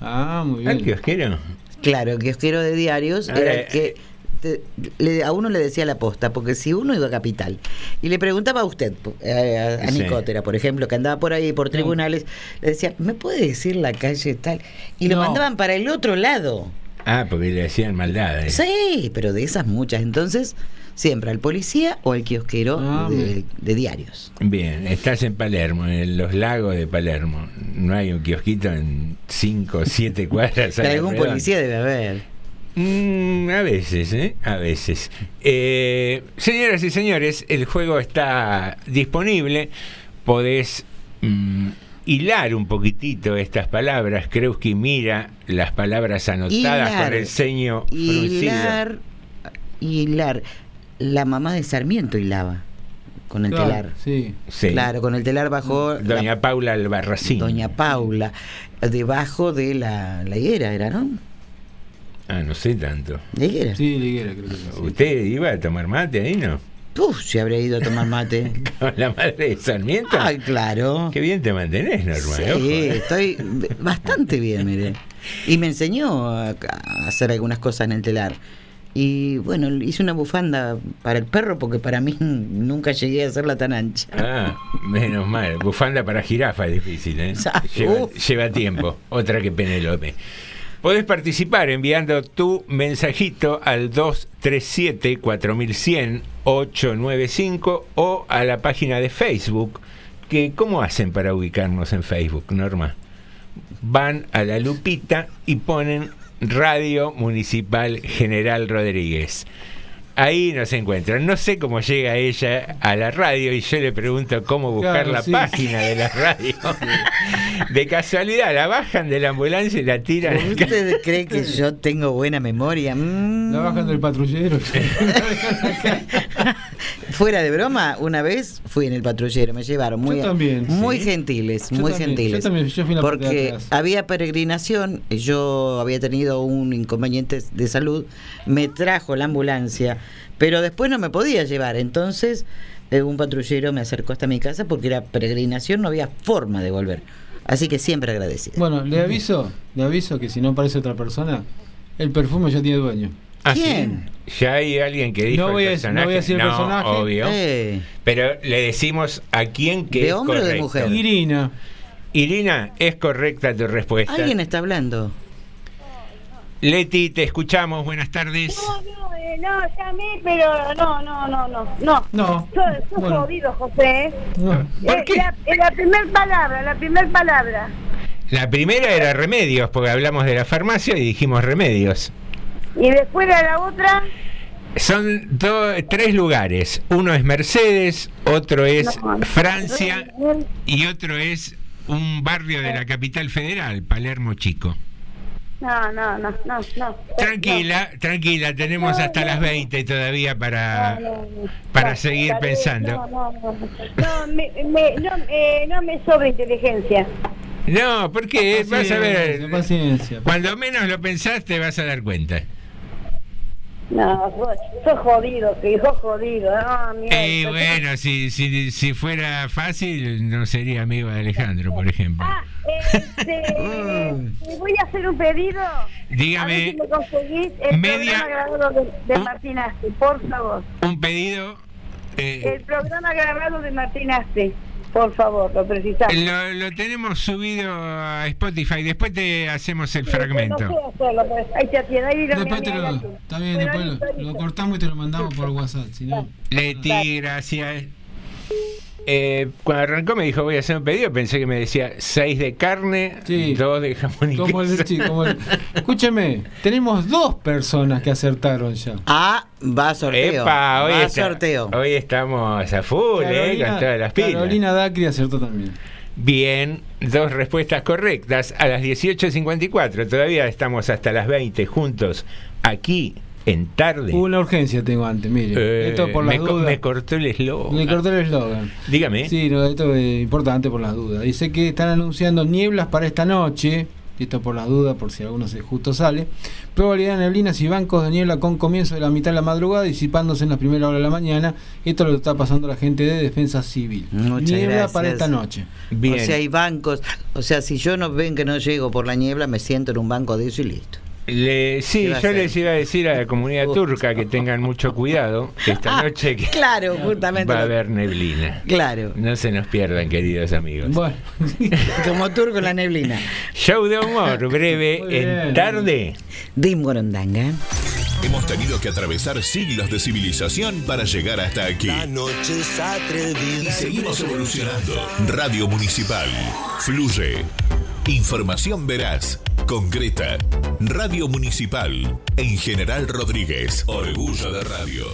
ah, muy bien. ¿Al kiosquero? Claro, el kiosquero de diarios era eh, el que te- le- a uno le decía la posta, porque si uno iba a Capital y le preguntaba a usted, eh, a, a Sí. Nicotera, por ejemplo, que andaba por ahí por tribunales, le decía, ¿me puede decir la calle tal? Y lo mandaban para el otro lado. Ah, porque le hacían maldades. Sí, pero de esas muchas. Entonces, siempre al policía o al kiosquero Ah, de, de diarios. Bien, estás en Palermo, en los lagos de Palermo. No hay un kiosquito en 5 o 7 cuadras. algún policía debe haber. Mm, a veces, ¿eh? A veces. Eh, señoras y señores, el juego está disponible. Podés mm, hilar un poquitito estas palabras. Kreuski mira las palabras anotadas Hilar. con el ceño fruncido. Hilar, hilar. La mamá de Sarmiento hilaba con el Claro, telar. Sí. Sí. Claro, con el telar bajo la- Doña Paula Albarracín. Doña Paula, debajo de la, la higuera, ¿era, no? Ah, no sé tanto. ¿La higuera? Sí, liguera, creo que sí. ¿Usted iba a tomar mate ahí, no? Uf, si habría ido a tomar mate. Con la madre de Sarmiento. Ay, claro. Qué bien te mantenés, Norma. Sí, ojo, ¿eh? estoy bastante bien, mire. Y me enseñó a, a hacer algunas cosas en el telar. Y bueno, hice una bufanda para el perro porque para mí nunca llegué a hacerla tan ancha. Ah, menos mal. Bufanda para jirafa es difícil, ¿eh? Lleva, lleva tiempo. Otra que Penelope. Podés participar enviando tu mensajito al 237-4100-895 o a la página de Facebook. Que, ¿Cómo hacen para ubicarnos en Facebook, Norma? Van a la lupita y ponen Radio Municipal General Rodríguez. Ahí nos encuentran. No sé cómo llega ella a la radio y yo le pregunto cómo buscar Claro, la sí. página de la radio. De casualidad, la bajan de la ambulancia y la tiran. ¿Usted cree que yo tengo buena memoria? Mm. La bajan del patrullero. Fuera de broma, una vez fui en el patrullero, me llevaron muy, Yo también, muy sí. gentiles, Yo muy también, gentiles. yo también, yo fui en la porque atrás. había peregrinación, yo había tenido un inconveniente de salud, me trajo la ambulancia, pero después no me podía llevar, entonces eh, un patrullero me acercó hasta mi casa porque era peregrinación, no había forma de volver. Así que siempre agradecido. Bueno, le aviso, le aviso que si no aparece otra persona, el perfume ya tiene dueño. ¿Ah, sí? ¿Quién? Ya hay alguien que dijo No voy a- el no personaje. voy a decir el No, personaje. obvio. Eh, Pero le decimos a quién que ¿De es hombre o de mujer? Irina. Irina, es correcta tu respuesta. alguien está hablando. Leti, te escuchamos, buenas tardes. No, no, eh, no, llamé, pero no, no, no, no, no. No, Sos, sos bueno. jodido, José. ¿Por Eh, qué? La, eh, la primera palabra, la primera palabra. La primera era remedios, porque hablamos de la farmacia y dijimos remedios. Y después de la otra, Son do- tres lugares. Uno es Mercedes, otro es Francia y otro es un barrio de la capital federal, Palermo Chico. No, no, no, no, no. Tranquila, tranquila, tenemos hasta las 20 todavía para, para seguir pensando. No, no, no, no, me, me- no, eh, no me sobra inteligencia. No, porque vas a ver, Paciencia. cuando menos lo pensaste vas a dar cuenta. No, sos, jodido, que sos jodido. No, mira, Y bueno, si, si, si fuera fácil, no sería amigo de Alejandro, por ejemplo. Este, te voy a hacer un pedido. Dígame. A ver si me conseguís el Media- programa grabado de, de Martín Aste, por favor. Un pedido. eh, El programa grabado de Martín Aste, por favor, lo precisamos. lo, lo tenemos subido a Spotify, después te hacemos el No fragmento. puedo hacerlo, pero ahí te atiendo, ahí lo Después te lo, está bien, después lo, lo cortamos y te lo mandamos por WhatsApp. Si no, Leti, gracias. Eh, cuando arrancó me dijo voy a hacer un pedido, pensé que me decía 6 de carne, 2 de jamón y como el, queso. sí, como el- Escúcheme, tenemos dos personas que acertaron ya. Ah, va a sorteo. Epa, hoy, va a está- sorteo. hoy estamos a full, eh, con todas las pilas. Carolina Dacri acertó también. Bien, dos respuestas correctas a las 18.54. Todavía estamos hasta las 20 juntos aquí en tarde. Una urgencia tengo antes, mire. Eh, esto por las me, co- dudas. me cortó el eslogan. Me cortó el eslogan. Dígame. Sí, no, esto es importante por las dudas. Dice que están anunciando nieblas para esta noche. Esto por las dudas, por si alguno se justo sale. Probabilidad de neblinas y bancos de niebla con comienzo de la mitad de la madrugada, disipándose en la primera hora de la mañana. Esto lo está pasando la gente de Defensa Civil. Muchas Niebla gracias. para esta noche. O sea, hay bancos. O sea, si yo no ven que no llego por la niebla, me siento en un banco de eso y listo. Le- sí, ¿Qué va a yo les iba a decir a la comunidad turca que tengan mucho cuidado que esta noche que Claro, justamente. va a haber neblina. Claro. No se nos pierdan, queridos amigos. Bueno. Como turco la neblina. Show de humor breve en tarde. Dim Gorondanga. Hemos tenido que atravesar siglos de civilización para llegar hasta aquí. Y seguimos evolucionando. Radio Municipal. Fluye. Información veraz, concreta. Radio Municipal. En General Rodríguez. Orgullo de radio.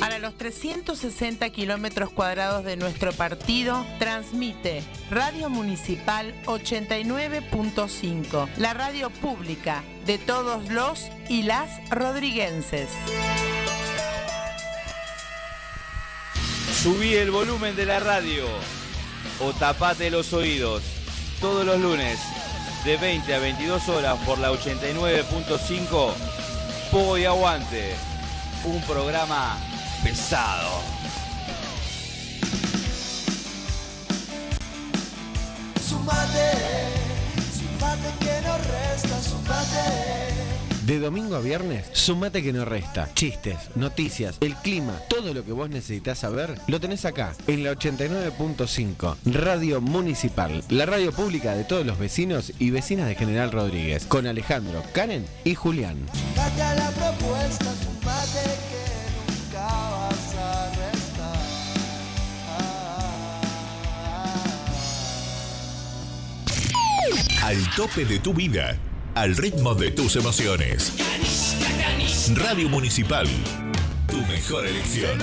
Para los 360 kilómetros cuadrados de nuestro partido, transmite Radio Municipal 89.5, la radio pública de todos los y las rodriguenses. Subí el volumen de la radio o tapate los oídos todos los lunes de 20 a 22 horas por la 89.5 Pogo y Aguante, un programa pesado. Sumate, sumate que no resta, sumate. De domingo a viernes, sumate que no resta. Chistes, noticias, el clima, todo lo que vos necesitas saber, lo tenés acá, en la 89.5, Radio Municipal, la radio pública de todos los vecinos y vecinas de General Rodríguez, con Alejandro, Karen y Julián. Sumate a la propuesta, sumate que nunca vas a restar. Al tope de tu vida. Al ritmo de tus emociones. Radio Municipal. Tu mejor elección.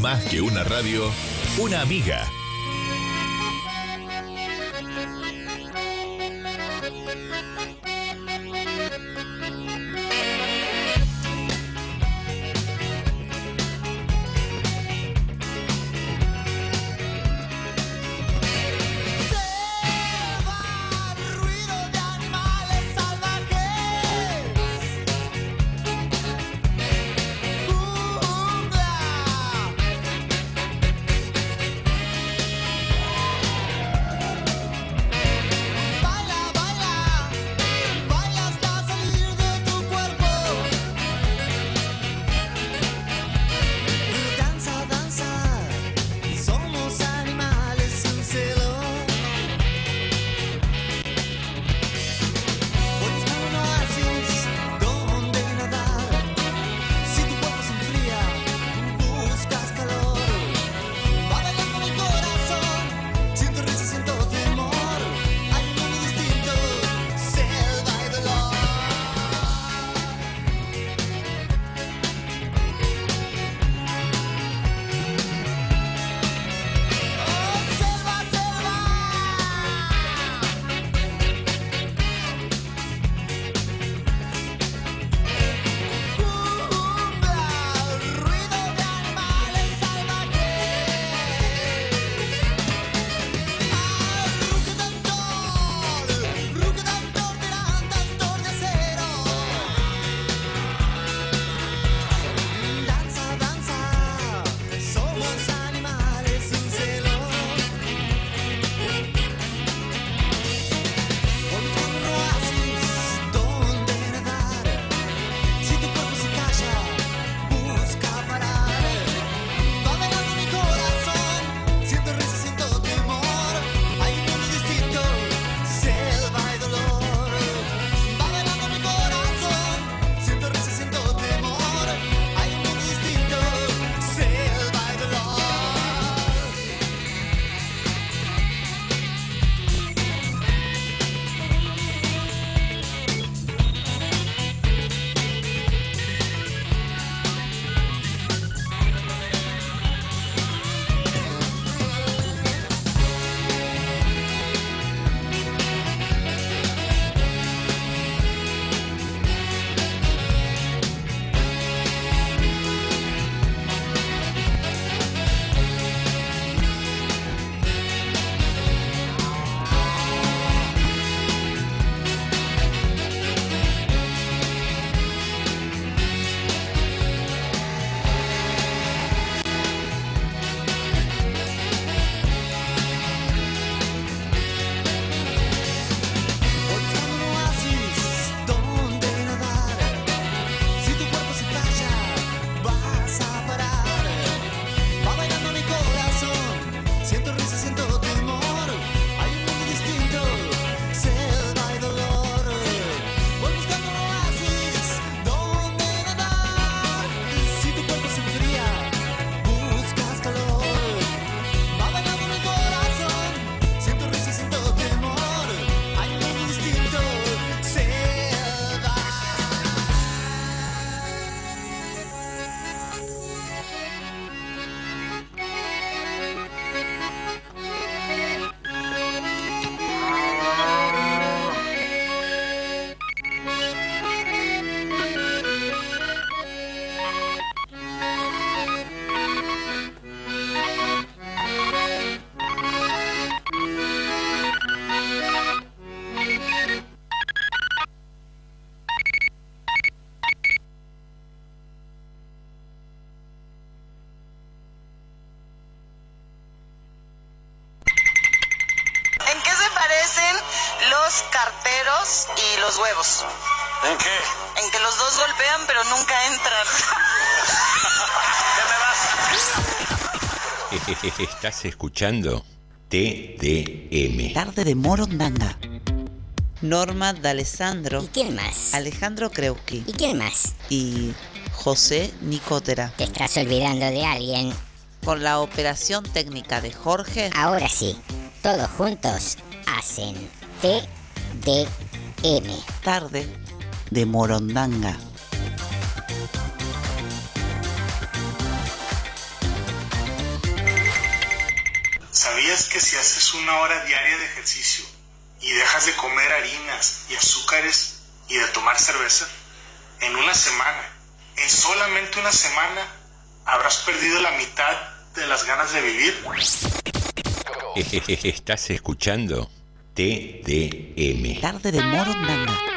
Más que una radio, una amiga. Estás escuchando TDM. Tarde de Morondanga. Norma D'Alessandro. ¿Y quién más? Alejandro Kreuski. ¿Y quién más? Y José Nicotera. Te estás olvidando de alguien. Con la operación técnica de Jorge. Ahora sí, todos juntos hacen TDM. Tarde de Morondanga. ¿Sabías que si haces una hora diaria de ejercicio y dejas de comer harinas y azúcares y de tomar cerveza, en una semana, en solamente una semana, habrás perdido la mitad de las ganas de vivir? Estás escuchando TDM. Tarde de Morondanga.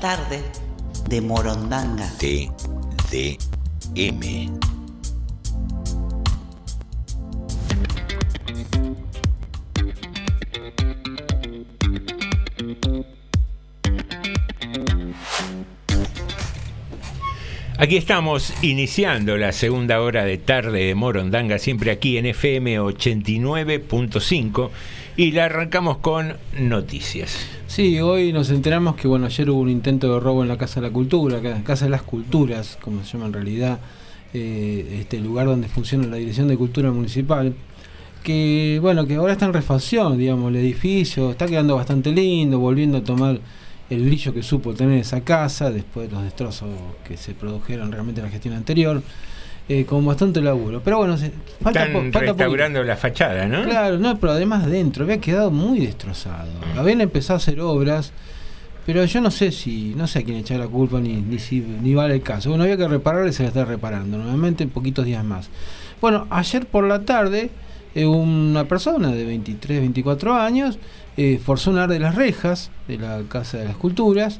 Tarde de Morondanga. TDM. Aquí estamos iniciando la segunda hora de tarde de Morondanga, siempre aquí en FM 89.5 y la arrancamos con noticias. Sí, hoy nos enteramos que bueno, ayer hubo un intento de robo en la Casa de la Cultura, Casa de las Culturas, como se llama en realidad, eh, este lugar donde funciona la Dirección de Cultura Municipal, que bueno, que ahora está en refacción, digamos, el edificio está quedando bastante lindo, volviendo a tomar el brillo que supo tener esa casa después de los destrozos que se produjeron realmente en la gestión anterior, eh, con bastante laburo. Pero bueno, se- falta, Están po- falta poquito. restaurando la fachada, ¿no? Claro, no, pero además dentro había quedado muy destrozado. Habían empezado a hacer obras, pero yo no sé si, no sé a quién echar la culpa ni, ni si ni vale el caso. Bueno, había que reparar y se la está reparando, nuevamente en poquitos días más. Bueno, ayer por la tarde, eh, una persona de 23, 24 años eh, forzó un ar de las rejas de la Casa de las Culturas,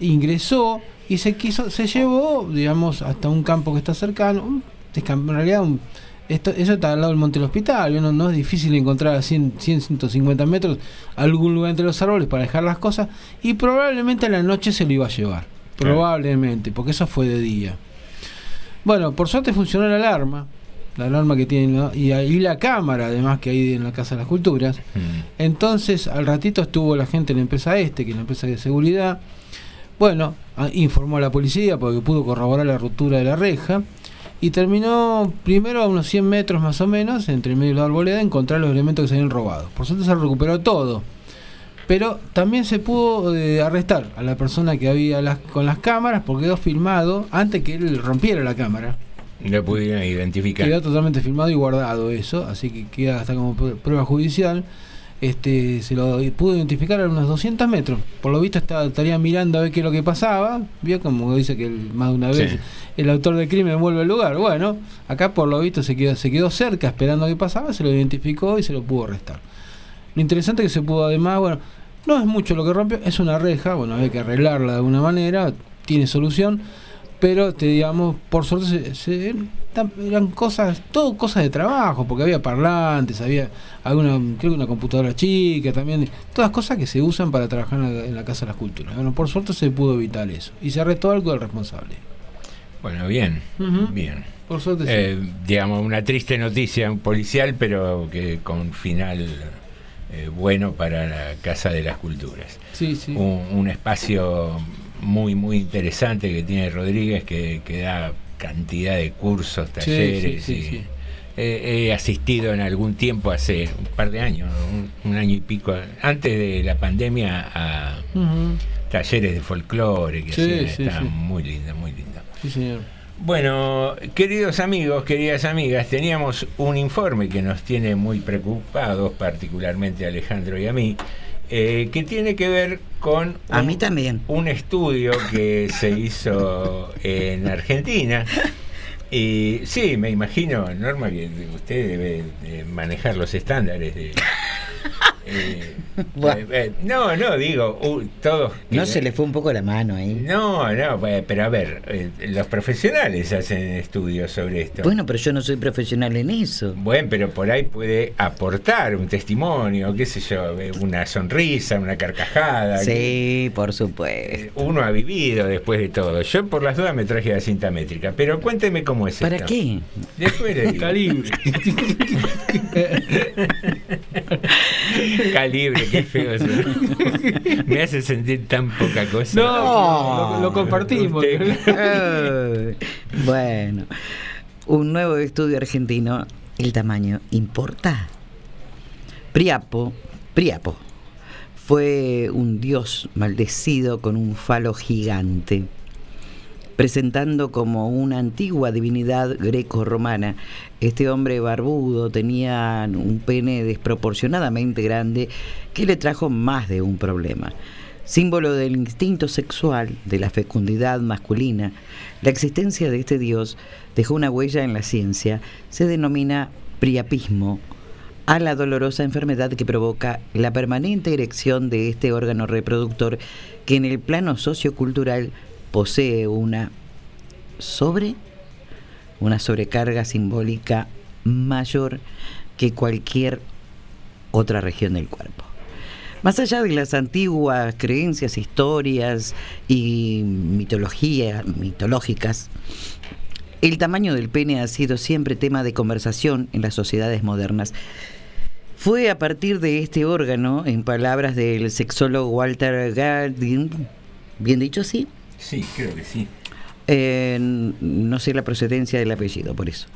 ingresó y se quiso, se llevó, digamos, hasta un campo que está cercano, un en realidad un, esto, eso está al lado del monte del hospital, no, no es difícil encontrar a 100, 100, 150 metros algún lugar entre los árboles para dejar las cosas y probablemente a la noche se lo iba a llevar, probablemente, porque eso fue de día. Bueno, por suerte funcionó la alarma, la alarma que tienen ¿no? y ahí la cámara además que hay en la Casa de las Culturas. Entonces al ratito estuvo la gente de la empresa este, que es la empresa de seguridad. Bueno, informó a la policía porque pudo corroborar la ruptura de la reja. Y terminó primero a unos 100 metros más o menos, entre medio de la arboleda, encontrar los elementos que se habían robado. Por suerte se recuperó todo. Pero también se pudo eh, arrestar a la persona que había las, con las cámaras porque quedó filmado antes que él rompiera la cámara. Lo pudieron identificar. Quedó totalmente filmado y guardado eso, así que queda hasta como pr- prueba judicial. Este, se lo pudo identificar a unos 200 metros. Por lo visto estaba, estaría mirando a ver qué es lo que pasaba. Vio como dice que el- más de una vez Sí. el autor del crimen vuelve al lugar. Bueno, acá por lo visto se quedó, se quedó cerca esperando a qué pasaba, se lo identificó y se lo pudo arrestar. Lo interesante es que se pudo además, bueno, no es mucho lo que rompió, es una reja, bueno, había que arreglarla de alguna manera, tiene solución, pero te digamos, por suerte se- se- eran cosas, todo cosas de trabajo, porque había parlantes, había alguna, creo que una computadora chica también, todas cosas que se usan para trabajar en la, en la Casa de las Culturas. Bueno, por suerte se pudo evitar eso y se arrestó algo del responsable. Bueno, bien, Ujú. bien. Por suerte sí. Eh, digamos, una triste noticia policial, pero que con final eh, bueno para la Casa de las Culturas. Sí, sí. Un, un espacio muy, muy interesante que tiene Rodríguez, que, que da cantidad de cursos, talleres. sí, y, eh, he asistido en algún tiempo, hace un par de años, un, un año y pico, antes de la pandemia, a talleres de folclore, que sí. muy linda, muy linda. Sí, señor. Bueno, queridos amigos, queridas amigas, teníamos un informe que nos tiene muy preocupados, particularmente a Alejandro y a mí, eh, que tiene que ver con A un- mí también. un estudio que se hizo en Argentina. Y sí, me imagino, Norma, que usted debe de manejar los estándares de... eh, eh, eh, no, no, digo, uh, todos... No se le fue un poco la mano ahí. No, no, pero a ver, eh, los profesionales hacen estudios sobre esto. Bueno, pero yo no soy profesional en eso. Bueno, pero por ahí puede aportar un testimonio, qué sé yo, una sonrisa, una carcajada. Sí, por supuesto. Uno ha vivido después de todo. Yo por las dudas me traje la cinta métrica, pero cuénteme cómo es ¿Para esto. qué? Después le digo. Calibre. Calibre, qué feo eso. Me hace sentir tan poca cosa. No, lo, lo compartimos. Bueno, un nuevo estudio argentino, el tamaño importa. Priapo, Priapo, fue un dios maldecido con un falo gigante, presentando como una antigua divinidad greco-romana. Este hombre barbudo tenía un pene desproporcionadamente grande que le trajo más de un problema. Símbolo del instinto sexual, de la fecundidad masculina, la existencia de este dios dejó una huella en la ciencia, se denomina priapismo, a la dolorosa enfermedad que provoca la permanente erección de este órgano reproductor que en el plano sociocultural posee una sobre una sobrecarga simbólica mayor que cualquier otra región del cuerpo. Más allá de las antiguas creencias, historias y mitología, mitológicas, el tamaño del pene ha sido siempre tema de conversación en las sociedades modernas. Fue a partir de este órgano, en palabras del sexólogo Walter Gardin, bien dicho así, Sí, creo que sí. eh, no sé la procedencia del apellido, por eso,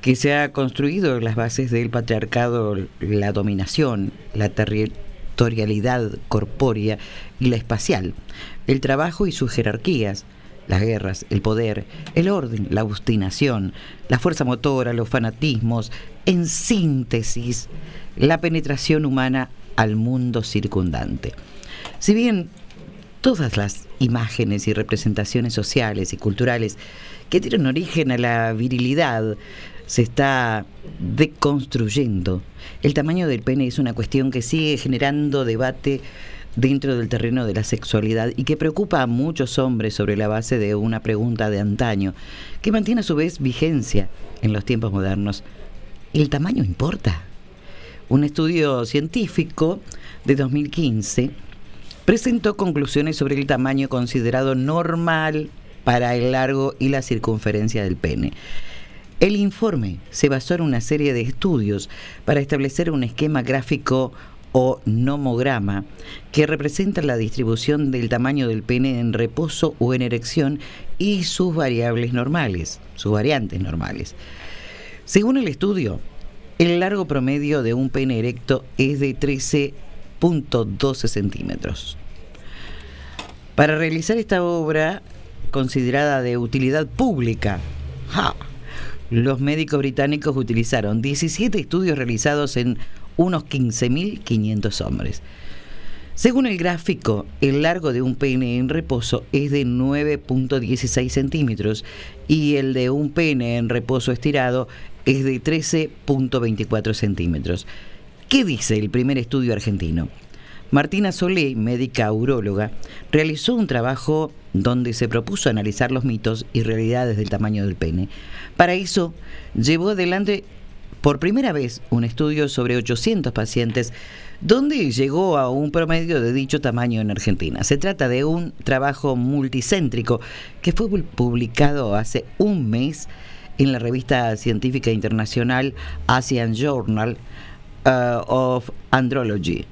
que se ha construido las bases del patriarcado, la dominación, la territorialidad corpórea y la espacial, el trabajo y sus jerarquías, las guerras, el poder, el orden, la obstinación, la fuerza motora, los fanatismos, en síntesis, la penetración humana al mundo circundante. Si bien todas las imágenes y representaciones sociales y culturales que tienen origen a la virilidad se está deconstruyendo. El tamaño del pene es una cuestión que sigue generando debate dentro del terreno de la sexualidad y que preocupa a muchos hombres sobre la base de una pregunta de antaño, que mantiene a su vez vigencia en los tiempos modernos. ¿El tamaño importa? Un estudio científico de 2015 presentó conclusiones sobre el tamaño considerado normal para el largo y la circunferencia del pene. El informe se basó en una serie de estudios para establecer un esquema gráfico o nomograma que representa la distribución del tamaño del pene en reposo o en erección y sus variables normales, sus variantes normales. Según el estudio, el largo promedio de un pene erecto es de 13.12 centímetros. Para realizar esta obra, considerada de utilidad pública, los médicos británicos utilizaron 17 estudios realizados en unos 15.500 hombres. Según el gráfico, el largo de un pene en reposo es de 9.16 centímetros y el de un pene en reposo estirado es de 13.24 centímetros. ¿Qué dice el primer estudio argentino? Martina Solé, médica uróloga, realizó un trabajo donde se propuso analizar los mitos y realidades del tamaño del pene. Para eso, llevó adelante por primera vez un estudio sobre 800 pacientes donde llegó a un promedio de dicho tamaño en Argentina. Se trata de un trabajo multicéntrico que fue publicado hace un mes en la revista científica internacional Asian Journal uh, of Andrology.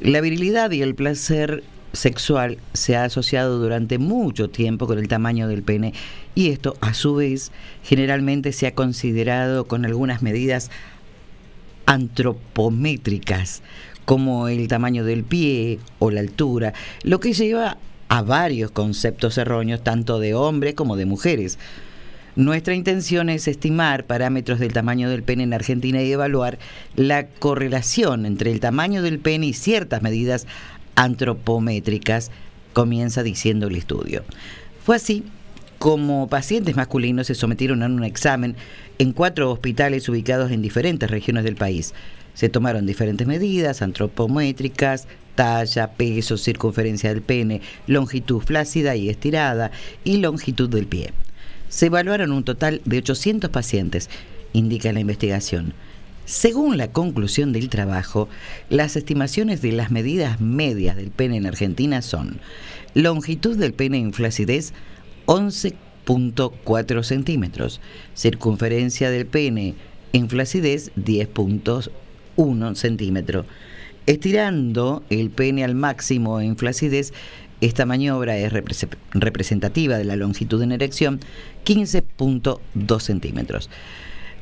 La virilidad y el placer sexual se ha asociado durante mucho tiempo con el tamaño del pene y esto a su vez generalmente se ha considerado con algunas medidas antropométricas como el tamaño del pie o la altura, lo que lleva a varios conceptos erróneos tanto de hombres como de mujeres. Nuestra intención es estimar parámetros del tamaño del pene en Argentina y evaluar la correlación entre el tamaño del pene y ciertas medidas antropométricas, comienza diciendo el estudio. Fue así como pacientes masculinos se sometieron a un examen en cuatro hospitales ubicados en diferentes regiones del país. Se tomaron diferentes medidas antropométricas, talla, peso, circunferencia del pene, longitud flácida y estirada y longitud del pie. Se evaluaron un total de 800 pacientes, indica la investigación. Según la conclusión del trabajo, las estimaciones de las medidas medias del pene en Argentina son longitud del pene en flacidez 11.4 centímetros, circunferencia del pene en flacidez 10.1 centímetro. Estirando el pene al máximo en flacidez, esta maniobra es representativa de la longitud en erección 15.2 centímetros.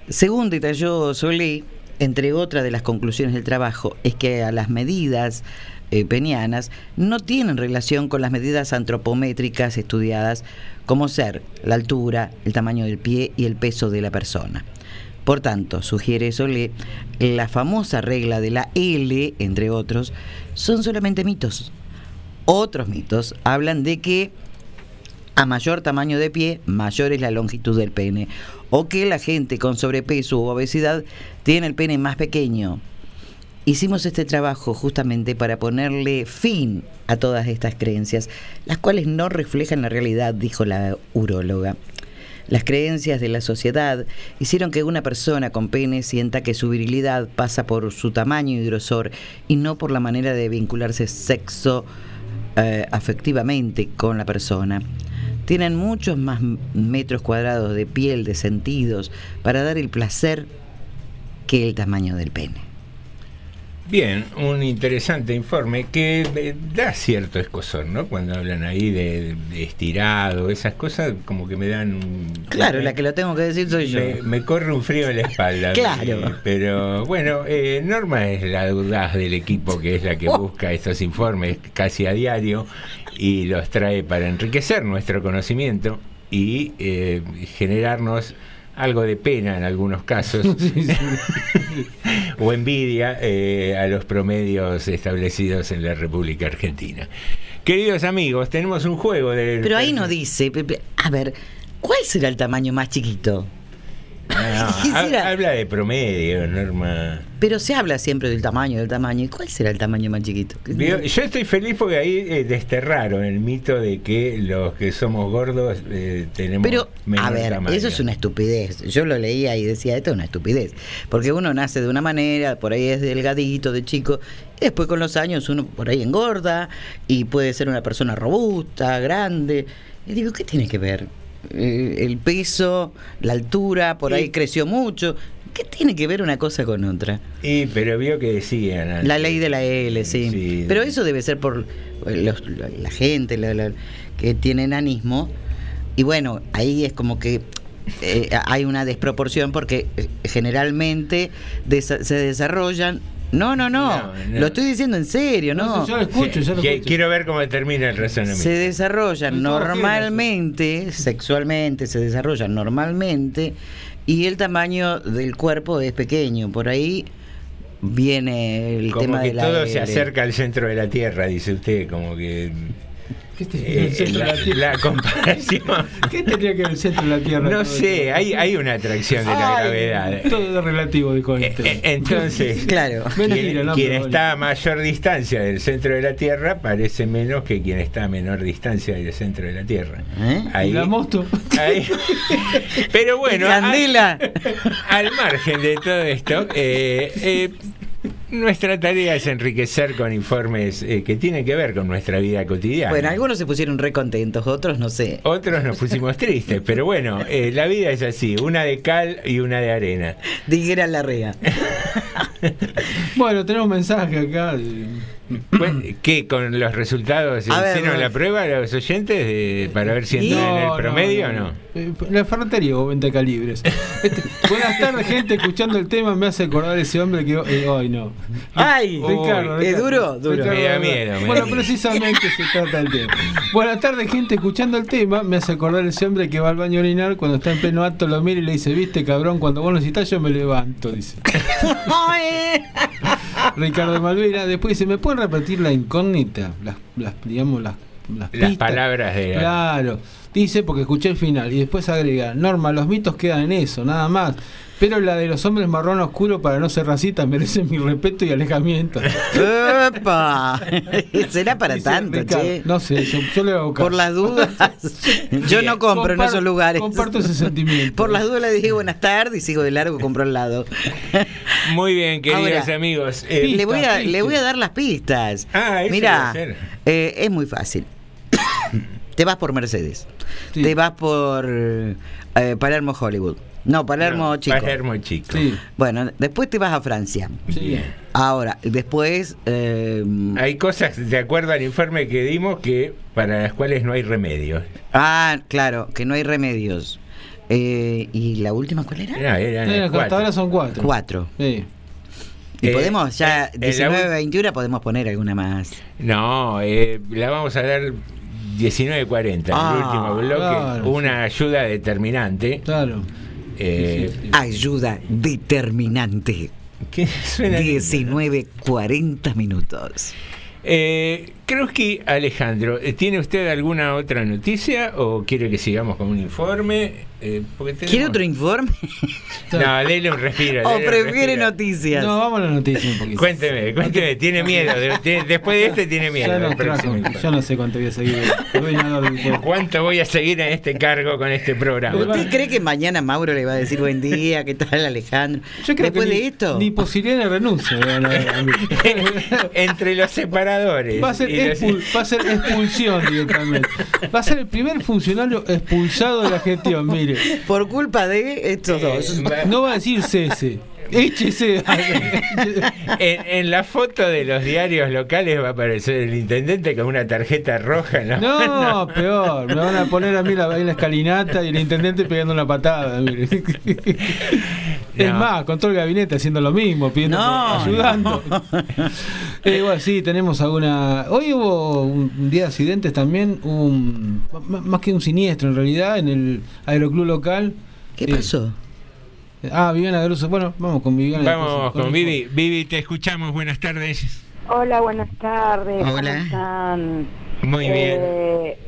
Según detalló Solé, entre otras de las conclusiones del trabajo, es que a las medidas eh, penianas no tienen relación con las medidas antropométricas estudiadas, como ser la altura, el tamaño del pie y el peso de la persona. Por tanto, sugiere Solé, la famosa regla de la L, entre otros, son solamente mitos. Otros mitos hablan de que A mayor tamaño de pie, mayor es la longitud del pene. O que la gente con sobrepeso u obesidad tiene el pene más pequeño. Hicimos este trabajo justamente para ponerle fin a todas estas creencias, las cuales no reflejan la realidad, dijo la uróloga. Las creencias de la sociedad hicieron que una persona con pene sienta que su virilidad pasa por su tamaño y grosor y no por la manera de vincularse sexo eh, afectivamente con la persona. Tienen muchos más metros cuadrados de piel, de sentidos, para dar el placer que el tamaño del pene. Bien, un interesante informe que eh, da cierto escosor, ¿no? Cuando hablan ahí de, de estirado, esas cosas como que me dan... un- Claro, me- la que lo tengo que decir soy yo. Me, corre un frío en la espalda. Claro. Eh, Pero bueno, eh, Norma es la audaz del equipo que es la que busca estos informes casi a diario y los trae para enriquecer nuestro conocimiento y eh, generarnos algo de pena en algunos casos o envidia eh, a los promedios establecidos en la República Argentina. Queridos amigos, tenemos un juego de... Pero ahí no dice, a ver, ¿cuál será el tamaño más chiquito? No, ha- Quisiera- habla de promedio, Norma. Pero se habla siempre del tamaño, del tamaño. ¿Y cuál será el tamaño más chiquito? Yo estoy feliz porque ahí eh, desterraron el mito de que los que somos gordos eh, tenemos Pero, menor a ver, tamaño. eso es una estupidez. Yo lo leía y decía, esto es una estupidez. Porque uno nace de una manera, por ahí es delgadito, de chico, y después con los años uno por ahí engorda y puede ser una persona robusta, grande. Y digo, ¿qué tiene que ver? Eh, el peso, la altura, por ahí creció mucho. ¿Qué tiene que ver una cosa con otra? Y, pero vio que decían. antes. La ley de la L, sí. Sí. Pero eso debe ser por los- la, gente la- la- que tiene enanismo. Y bueno, ahí es como que eh, hay una desproporción porque eh, generalmente desa- se desarrollan. No, no, no, No, no. Lo estoy diciendo en serio, ¿no? Sí, que- Quiero ver cómo termina el razonamiento. Se desarrollan normalmente, sexualmente, se desarrollan normalmente y el tamaño del cuerpo es pequeño. Por ahí viene el como tema que de la todo se acerca al centro de la Tierra, dice usted, como que... ¿Qué eh, la, la Tierra? la comparación... ¿Qué tendría que ver el centro de la Tierra? No sé, hay, hay una atracción de la Ay, gravedad. Todo es relativo de cohete. Eh, Entonces, Claro. quien, quien pero está a mayor distancia del centro de la Tierra parece menos que quien está a menor distancia del centro de la Tierra. ¿Eh? Ahí- ¿Y la moto? ahí- Pero bueno. Al, al margen de todo esto, eh, eh, nuestra tarea es enriquecer con informes eh, que tienen que ver con nuestra vida cotidiana. Bueno, algunos se pusieron re contentos, otros no sé. Otros nos pusimos tristes, pero bueno, eh, la vida es así, una de cal y una de arena. Dijera la rea. Bueno, tenemos mensaje acá. de- ¿Qué? ¿Con los resultados? A ver, ¿Hicieron bueno. la prueba a los oyentes para ver si entran en el promedio o no? Eh, La ferretería o venta calibres. Este, buenas tardes, gente. Escuchando el tema me hace acordar ese hombre que. eh, ay, no. ¡Ay! Ricardo, ¿Es duro? Duro. Me da miedo, me Bueno, da miedo. precisamente se trata el tema. Buenas tardes, gente. Escuchando el tema me hace acordar ese hombre que va al baño a orinar cuando está en pleno acto, lo mira y le dice: Viste, cabrón, cuando vos necesitas, yo me levanto. Dice Ricardo de Malvera. Después dice: ¿Me repetir la incógnita? Las, las digamos, las. Las, palabras de... Claro, dice porque escuché el final y después agrega, Norma, los mitos quedan en eso, nada más. Pero la de los hombres marrón oscuro para no ser racista merece mi respeto y alejamiento. ¡Epa! ¿Será para Dice tanto, Ricardo. che? No sé, yo, yo le hago caso. Por las dudas, yo no compro en esos lugares. Comparto ese sentimiento. Por las dudas le dije buenas tardes y sigo de largo, compro al lado. Muy bien, queridos Ahora, amigos. Eh, le, voy a, pistas. le voy a dar las pistas. Ah, eso Mira, eh, es muy fácil. te vas por Mercedes. Sí. Te vas por eh, Palermo Hollywood. No, Palermo no, Chico. Palermo Chico. Sí, Bueno, después te vas a Francia. sí. Ahora, después... eh, Hay cosas, de acuerdo al informe que dimos, que para las cuales no hay remedio. ah, claro, que no hay remedios. Eh, ¿Y la última cuál era? Era- eran Eh, cuatro. hasta ahora son cuatro. Cuatro. Sí. Y Eh, podemos ya, eh, en la 19, ul- 21, podemos poner alguna más. No, eh, la vamos a dar 19.40, Ah, el último bloque. claro, una ayuda determinante. Claro. Eh. Ayuda determinante. ¿qué suena lindo? 19, 40 minutos. Eh, Creo que Alejandro, ¿tiene usted alguna otra noticia o quiere que sigamos con un informe? Eh, tenemos- ¿Quiere otro informe? No, dele un respiro. ¿O prefiere noticias? No, vamos a las noticias un poquito. Cuénteme, cuénteme, tiene miedo. de- de- después de este tiene miedo. No, yo no sé cuánto voy a seguir. ¿Cuánto voy a seguir en este cargo con este programa? ¿Usted cree que mañana Mauro le va a decir buen día? ¿Qué tal, Alejandro? Yo creo Después que de ni, esto. ni posibilidad de renuncia. Entre los separadores. Va a, ser y los- expul- va a ser expulsión directamente. Va a ser el primer funcionario expulsado de la gestión, mire. Por culpa de estos dos. No va a decir cese. Échese. en, en la foto de los diarios locales va a aparecer el intendente con una tarjeta roja en la mano. No, peor. Me van a poner a mí la, ahí la escalinata y el intendente pegando una patada. mire. Es No. más, con todo el gabinete haciendo lo mismo, pidiendo, No, ayudando. Eh, bueno, sí, tenemos alguna. Hoy hubo un, día de accidentes también, un, más que un siniestro en realidad, en el aeroclub local. ¿Qué Eh, pasó? Ah, Viviana Garuso. Bueno, vamos con Viviana. Vamos después, con Vivi. Vivi, te escuchamos. Buenas tardes. Hola, buenas tardes. ¿Cómo Hola. están? Muy bien. Eh,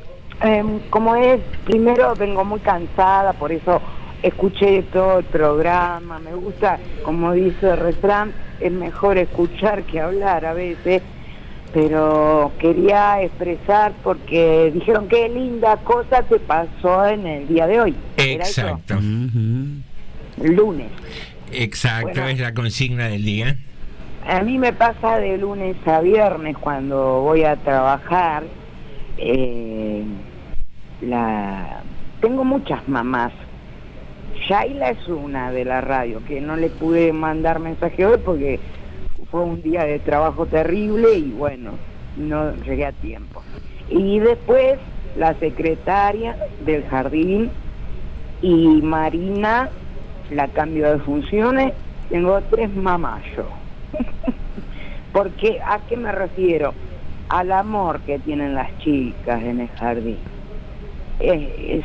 em, como es, primero vengo muy cansada, por eso escuché todo el programa. Me gusta, como dice el refrán, es mejor escuchar que hablar a veces. Pero quería expresar porque dijeron qué linda cosa te pasó en el día de hoy. ¿Era eso? Exacto. Lunes. Exacto, Bueno. es la consigna del día. A mí me pasa de lunes a viernes cuando voy a trabajar. eh, la... Tengo muchas mamás. Shaila es una de la radio, que no le pude mandar mensaje hoy porque fue un día de trabajo terrible y bueno, no llegué a tiempo. Y después la secretaria del jardín y Marina, la cambio de funciones, tengo tres mamás yo. Porque, ¿a qué me refiero? Al amor que tienen las chicas en el jardín.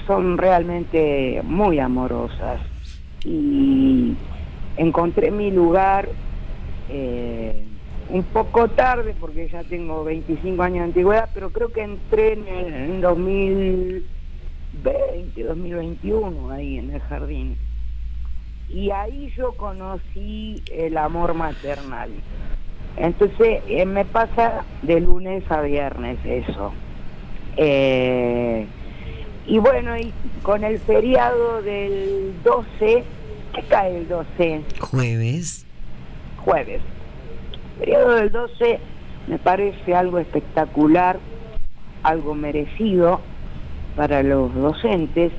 Son realmente muy amorosas. Y encontré mi lugar eh, un poco tarde, porque ya tengo 25 años de antigüedad, pero creo que entré en, en 2020, 2021 ahí en el jardín. Y ahí yo conocí el amor maternal. Entonces eh, me pasa de lunes a viernes eso. Eh, y bueno, y con el feriado del 12, ¿qué cae el 12? Jueves. Jueves. Feriado del 12 me parece algo espectacular, algo merecido para los docentes.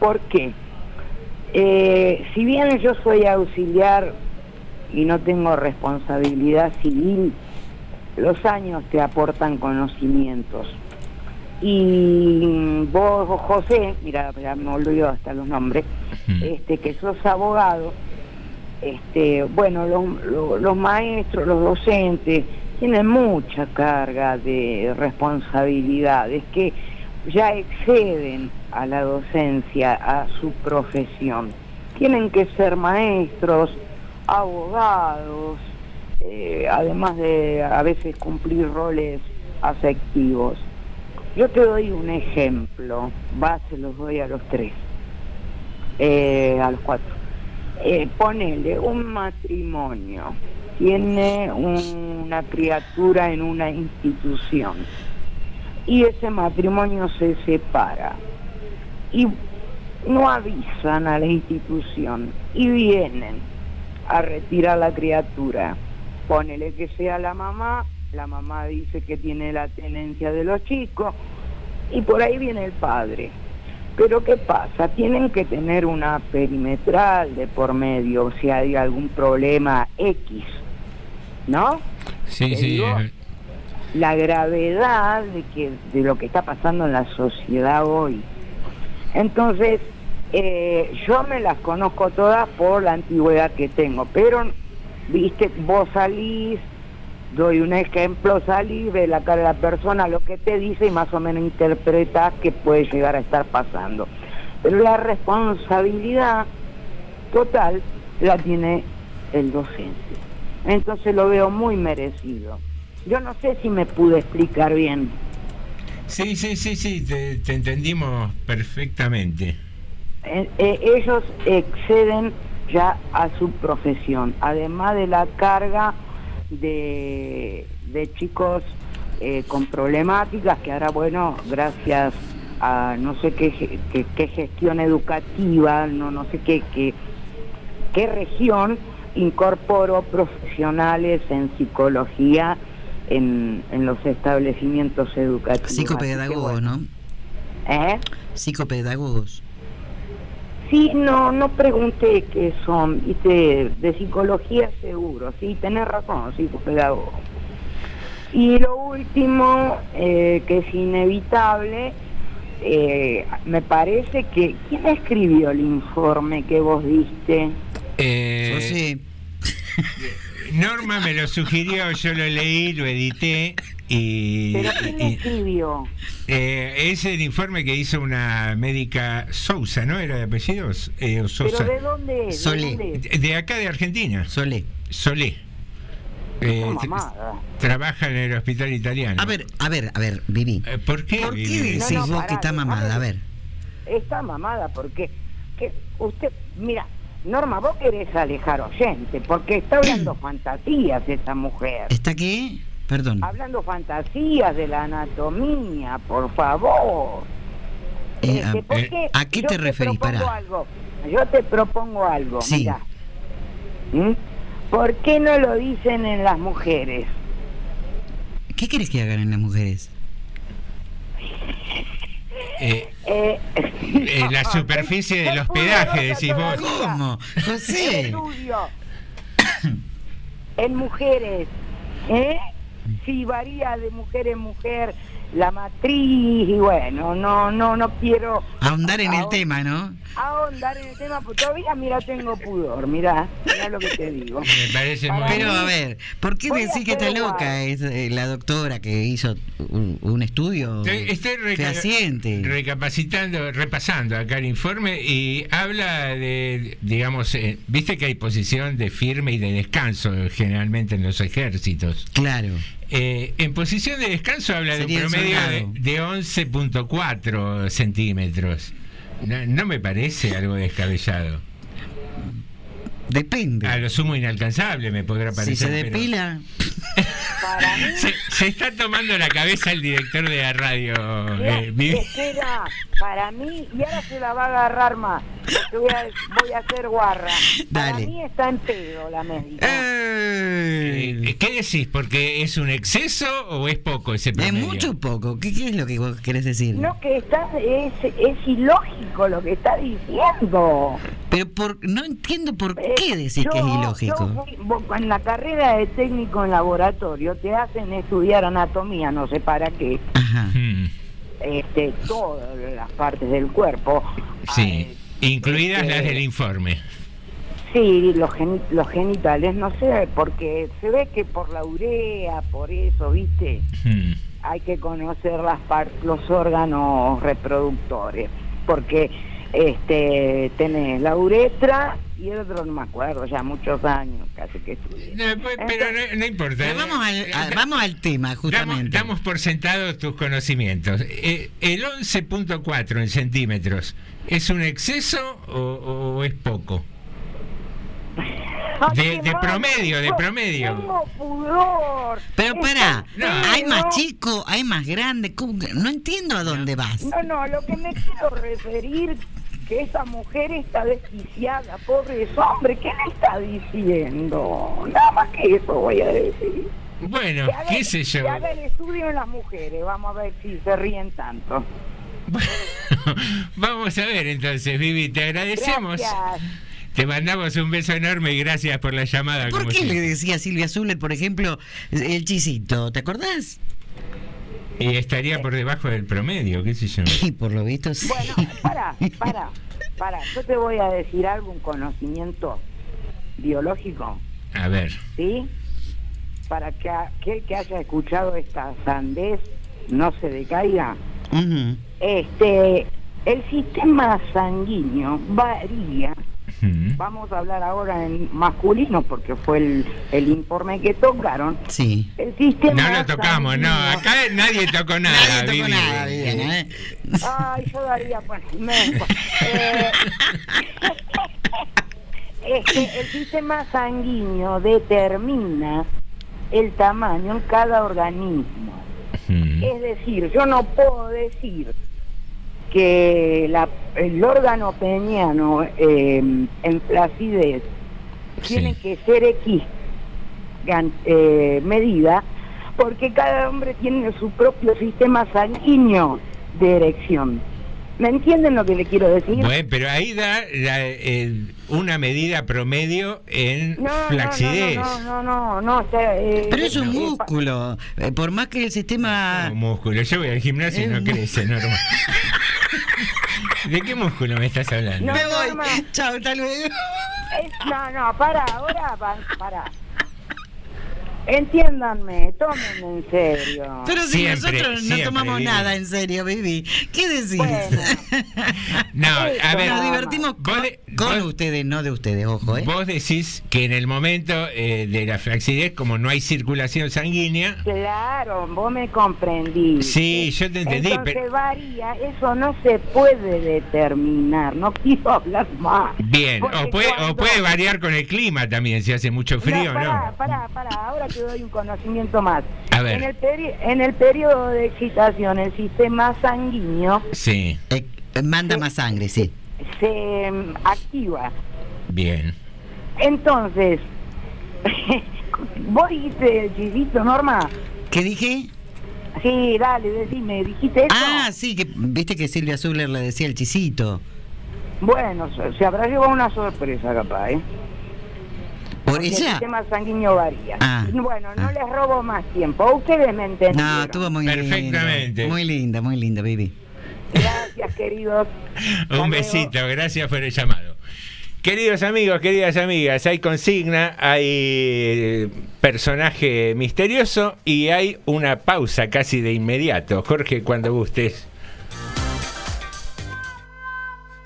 ¿Por qué? Eh, si bien yo soy auxiliar y no tengo responsabilidad civil, los años te aportan conocimientos. Y vos, José, mira, ya me olvidó hasta los nombres, este, que sos abogado, este, bueno, los, los- los maestros, los docentes, tienen mucha carga de responsabilidades que ya exceden a la docencia, a su profesión. Tienen que ser maestros, abogados, eh, además de a veces cumplir roles afectivos. Yo te doy un ejemplo, va, se los doy a los tres, eh, a los cuatro. Eh, ponele un matrimonio, tiene una criatura en una institución y ese matrimonio se separa y no avisan a la institución y vienen a retirar la criatura. Ponele que sea la mamá, la mamá dice que tiene la tenencia de los chicos y por ahí viene el padre. Pero ¿qué pasa? Tienen que tener una perimetral de por medio si hay algún problema X, ¿no? Sí, sí. digo, eh, la gravedad de que de lo que está pasando en la sociedad hoy. Entonces, eh, yo me las conozco todas por la antigüedad que tengo, pero viste, vos salís, doy un ejemplo, salís, ves la cara de la persona, lo que te dice y más o menos interpretas que puede llegar a estar pasando. Pero la responsabilidad total la tiene el docente. Entonces lo veo muy merecido. Yo no sé si me pude explicar bien. Sí, sí, sí, sí, te, te entendimos perfectamente. Eh, eh, ellos exceden ya a su profesión, además de la carga de, de chicos eh, con problemáticas que ahora, bueno, gracias a no sé qué, qué gestión educativa, no, no sé qué, qué, qué región, incorporó profesionales en psicología en, en los establecimientos educativos. Psicopedagogos, ¿no? ¿Eh? Psicopedagogos. Sí, no, no pregunté qué son, viste, de psicología seguro, sí, tenés razón, psicopedagogo. Y lo último, eh, que es inevitable, eh, me parece que, ¿quién escribió el informe que vos diste? Eh, Norma me lo sugirió, yo lo leí, lo edité y, ¿Pero quién y- escribió? eh, es el informe que hizo una médica Sousa, ¿no? ¿Era de apellidos? Eh, o Sosa. ¿Pero de dónde es? ¿De dónde es? De, de acá de Argentina. Solé. Solé. Eh, trabaja en el hospital italiano. A ver, a ver, a ver, Vivi. Eh, ¿Por qué? ¿Por qué decís No, no, vos pará, que está mamada? A ver. Está mamada porque que usted, mira, Norma, vos querés alejar oyente, porque está hablando fantasías esta mujer. ¿Está qué? Perdón. Hablando fantasías de la anatomía, por favor. Eh, Este, a- ¿por eh, qué? ¿A qué te referís? algo. Yo te propongo algo, Sí. ¿Mm? ¿Por qué no lo dicen en las mujeres? ¿Qué querés que hagan en las mujeres? Eh, Eh, eh, la superficie del hospedaje, decís vos. ¿Cómo? José. estudio en mujeres, ¿eh? Si varía de mujer en mujer la matriz y bueno, no, no, no quiero Ahondar en el tema, ¿no? ahondar en el tema, porque todavía mira tengo pudor, mira, mira lo que te digo. Me parece muy Pero a ver, ¿por qué decís que está loca? Es eh, la doctora que hizo un, un estudio Estoy, estoy reca- fehaciente. recapacitando, repasando acá el informe y habla de, digamos, eh, viste que hay posición de firme y de descanso generalmente en los ejércitos. Claro. Eh, en posición de descanso habla de un promedio de, de 11.4 centímetros. No, no me parece algo descabellado. Depende. A lo sumo inalcanzable me podrá Si parecer. se pero- depila. Para mí, Se, se está tomando la cabeza el director de la radio. mira, eh, espera, para mí, y ahora se la va a agarrar más, voy a, voy a hacer guarra. Para mí está en pedo la médica. Eh, ¿Qué decís? ¿Porque es un exceso o es poco ese Es promedio? mucho o poco. ¿Qué, qué es lo que vos querés decir? No, que está, es, es ilógico lo que está diciendo. Pero por, no entiendo por qué decís Yo- que es yo ilógico. fui- vos en la carrera de técnico en laboratorio te hacen estudiar anatomía, no sé para qué, Ajá. Hmm, este, todas las partes del cuerpo. sí, incluidas este- las del informe. Sí, los, geni- los genitales, no sé, porque se ve que por la urea, por eso, ¿viste? Hmm. Hay que conocer las par- los órganos reproductores, porque este tenés la uretra y el otro no me acuerdo, ya muchos años casi que estudié. No, pues, pero no, no importa. Pero vamos al, a- vamos al tema, justamente. damos por sentados tus conocimientos. Eh, el 11.4 en centímetros, ¿es un exceso o, o es poco? De, de promedio, de promedio. Tengo pudor. Pero pará, tan hay más chico, hay más grande. ¿cómo No entiendo a dónde vas. No, no, lo que me quiero referir que esa mujer está desquiciada, pobre hombre, ¿qué le está diciendo? Nada más que eso voy a decir. Bueno, haga- qué sé yo. Que haga el estudio en las mujeres, vamos a ver si se ríen tanto. Vamos a ver entonces, Vivi, te agradecemos. Gracias. Te mandamos un beso enorme y gracias por la llamada. ¿Por como qué le decía a Silvia Zuller, por ejemplo, el chisito? ¿Te acordás? Y estaría por debajo del promedio, qué sé yo. Y por lo visto sí. Bueno, para, para, para, yo te voy a decir algo, un conocimiento biológico, A ver. ¿sí? Para que aquel que haya escuchado esta sandez no se decaiga. Este, el sistema sanguíneo varía vamos a hablar ahora en masculino porque fue el, el informe que tocaron. Sí. El sistema No lo tocamos, no. Acá nadie tocó nada. Nadie tocó Vivi. nada, Viviana, ¿eh? Ay, yo daría pues, me- eh, este, el sistema sanguíneo determina el tamaño en cada organismo. Es decir, yo no puedo decir que la- el órgano peñano eh, en flacidez tiene que ser X eh, medida porque cada hombre tiene su propio sistema sanguíneo de erección. ¿Me entienden lo que le quiero decir? Bueno, pero ahí da la- una medida promedio en No, no, flacidez. No, no, no, no, no, o sea, eh, Pero es un eh, músculo. Eh, Por más que el sistema. Un músculo. Yo voy al gimnasio y no mu- crece, normal. ¿De qué músculo me estás hablando? No, Me no, voy. Chao, hasta luego. es- no, no, para, ahora, pa- para. Entiéndanme, tómenme en serio. Pero si Siempre, nosotros no siempre, tomamos Vivi. nada en serio, Vivi. ¿Qué decís? No, a ver. Nos divertimos con, de- con vos- ustedes, no de ustedes, ojo, ¿eh? Vos decís que en el momento eh, de la flacidez, como no hay circulación sanguínea, Claro, vos me comprendí. Sí, yo te entendí, Entonces pero- varía, eso no se puede determinar, no quiero hablar más. bien, o puede, o puede variar con el clima también, si hace mucho frío o pará, no. pará, pará, ahora te doy un conocimiento más. A ver. En el, peri- en el periodo de excitación, el sistema sanguíneo Sí, Eh, manda más sangre, sí. se mm, activa. bien. Entonces, vos dijiste el chisito, Norma. ¿Qué dije? Sí, dale, decime, dijiste eso. Ah, sí, que viste que Silvia Zuller le decía el chisito. Bueno, se, se habrá llevado una sorpresa, capaz, ¿eh? ¿Por Porque El ella? sistema sanguíneo varía. Ah, bueno, no les robo más tiempo. Ustedes me entendieron. No, estuvo muy Perfectamente. Muy linda, muy linda, Vivi. Gracias, queridos. Un besito, gracias por el llamado. Queridos amigos, queridas amigas, hay consigna, hay eh, personaje misterioso y hay una pausa casi de inmediato. Jorge, cuando gustes.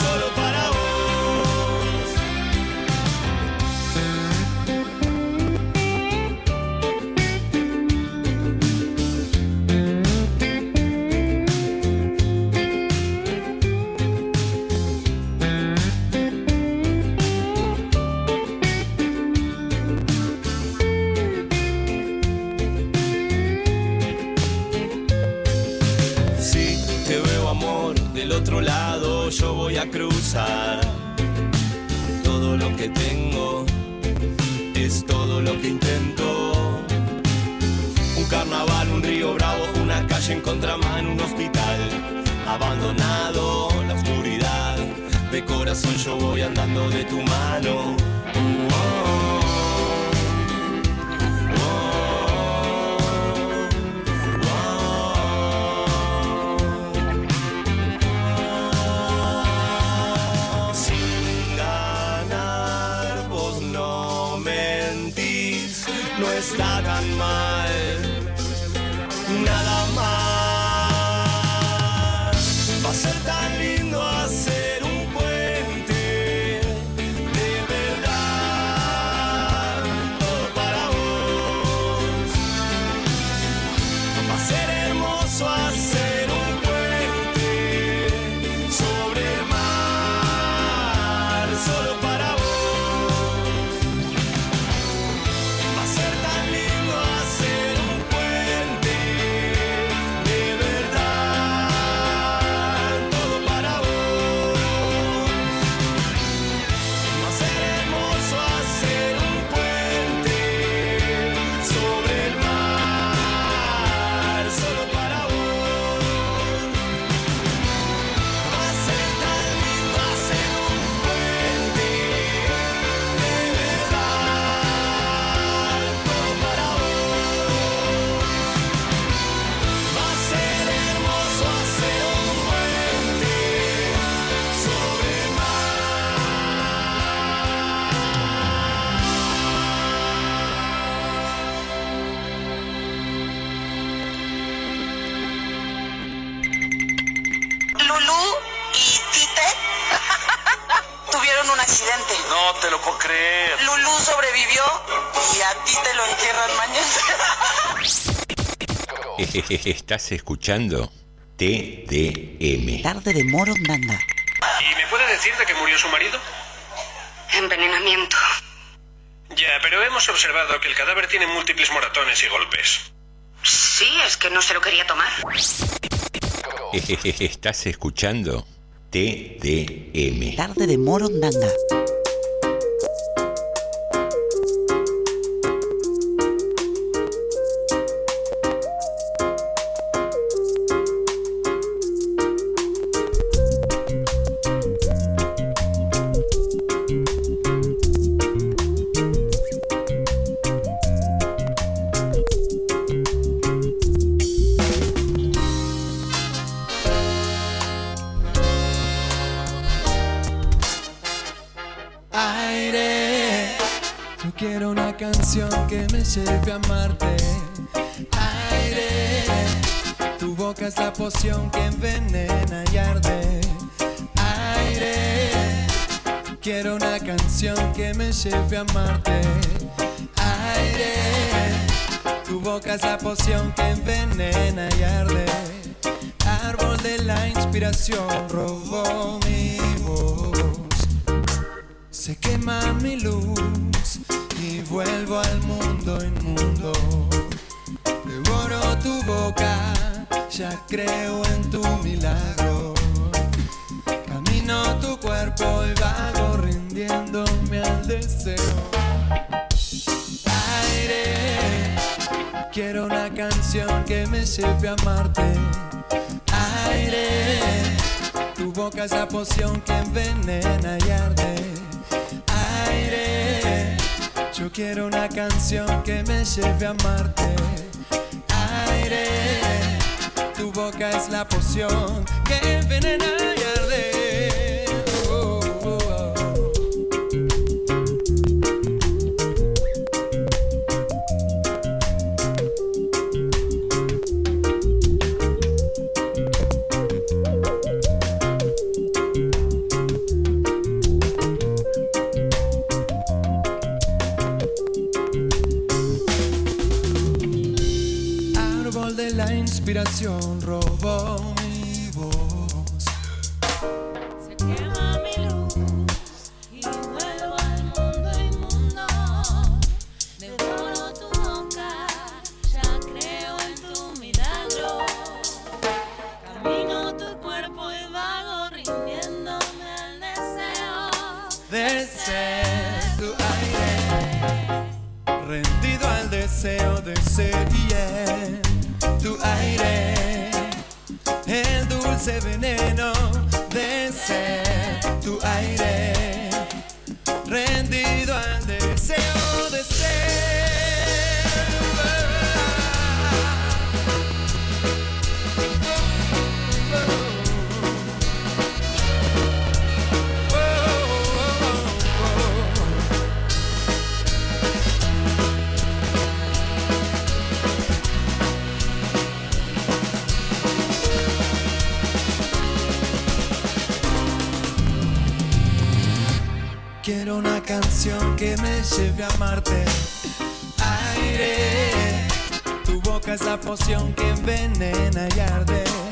Solo para Estás escuchando TDM. Tarde de Morondanga. ¿Y me puede decir de qué murió su marido? Envenenamiento. Ya, pero hemos observado que el cadáver tiene múltiples moratones y golpes. Sí, es que no se lo quería tomar. Estás escuchando TDM. Tarde de Morondanga. Aire, yo quiero una canción que me lleve a amarte. Aire, tu boca es la poción que envenena y arde. Aire, quiero una canción que me lleve a amarte. Aire, tu boca es la poción que envenena y arde. Árbol de la inspiración robó mi voz. Se quema mi luz y vuelvo al mundo inmundo. Devoro tu boca, ya creo en tu milagro. Camino tu cuerpo y vago rindiéndome al deseo. Aire, quiero una canción que me lleve a amarte. Aire, tu boca es la poción que envenena y arde aire. Yo quiero una canción que me lleve a amarte. Aire, tu boca es la poción que envenena y arde. Inspiración el que me lleve a amarte. Aire, tu boca es la poción que envenena y arde.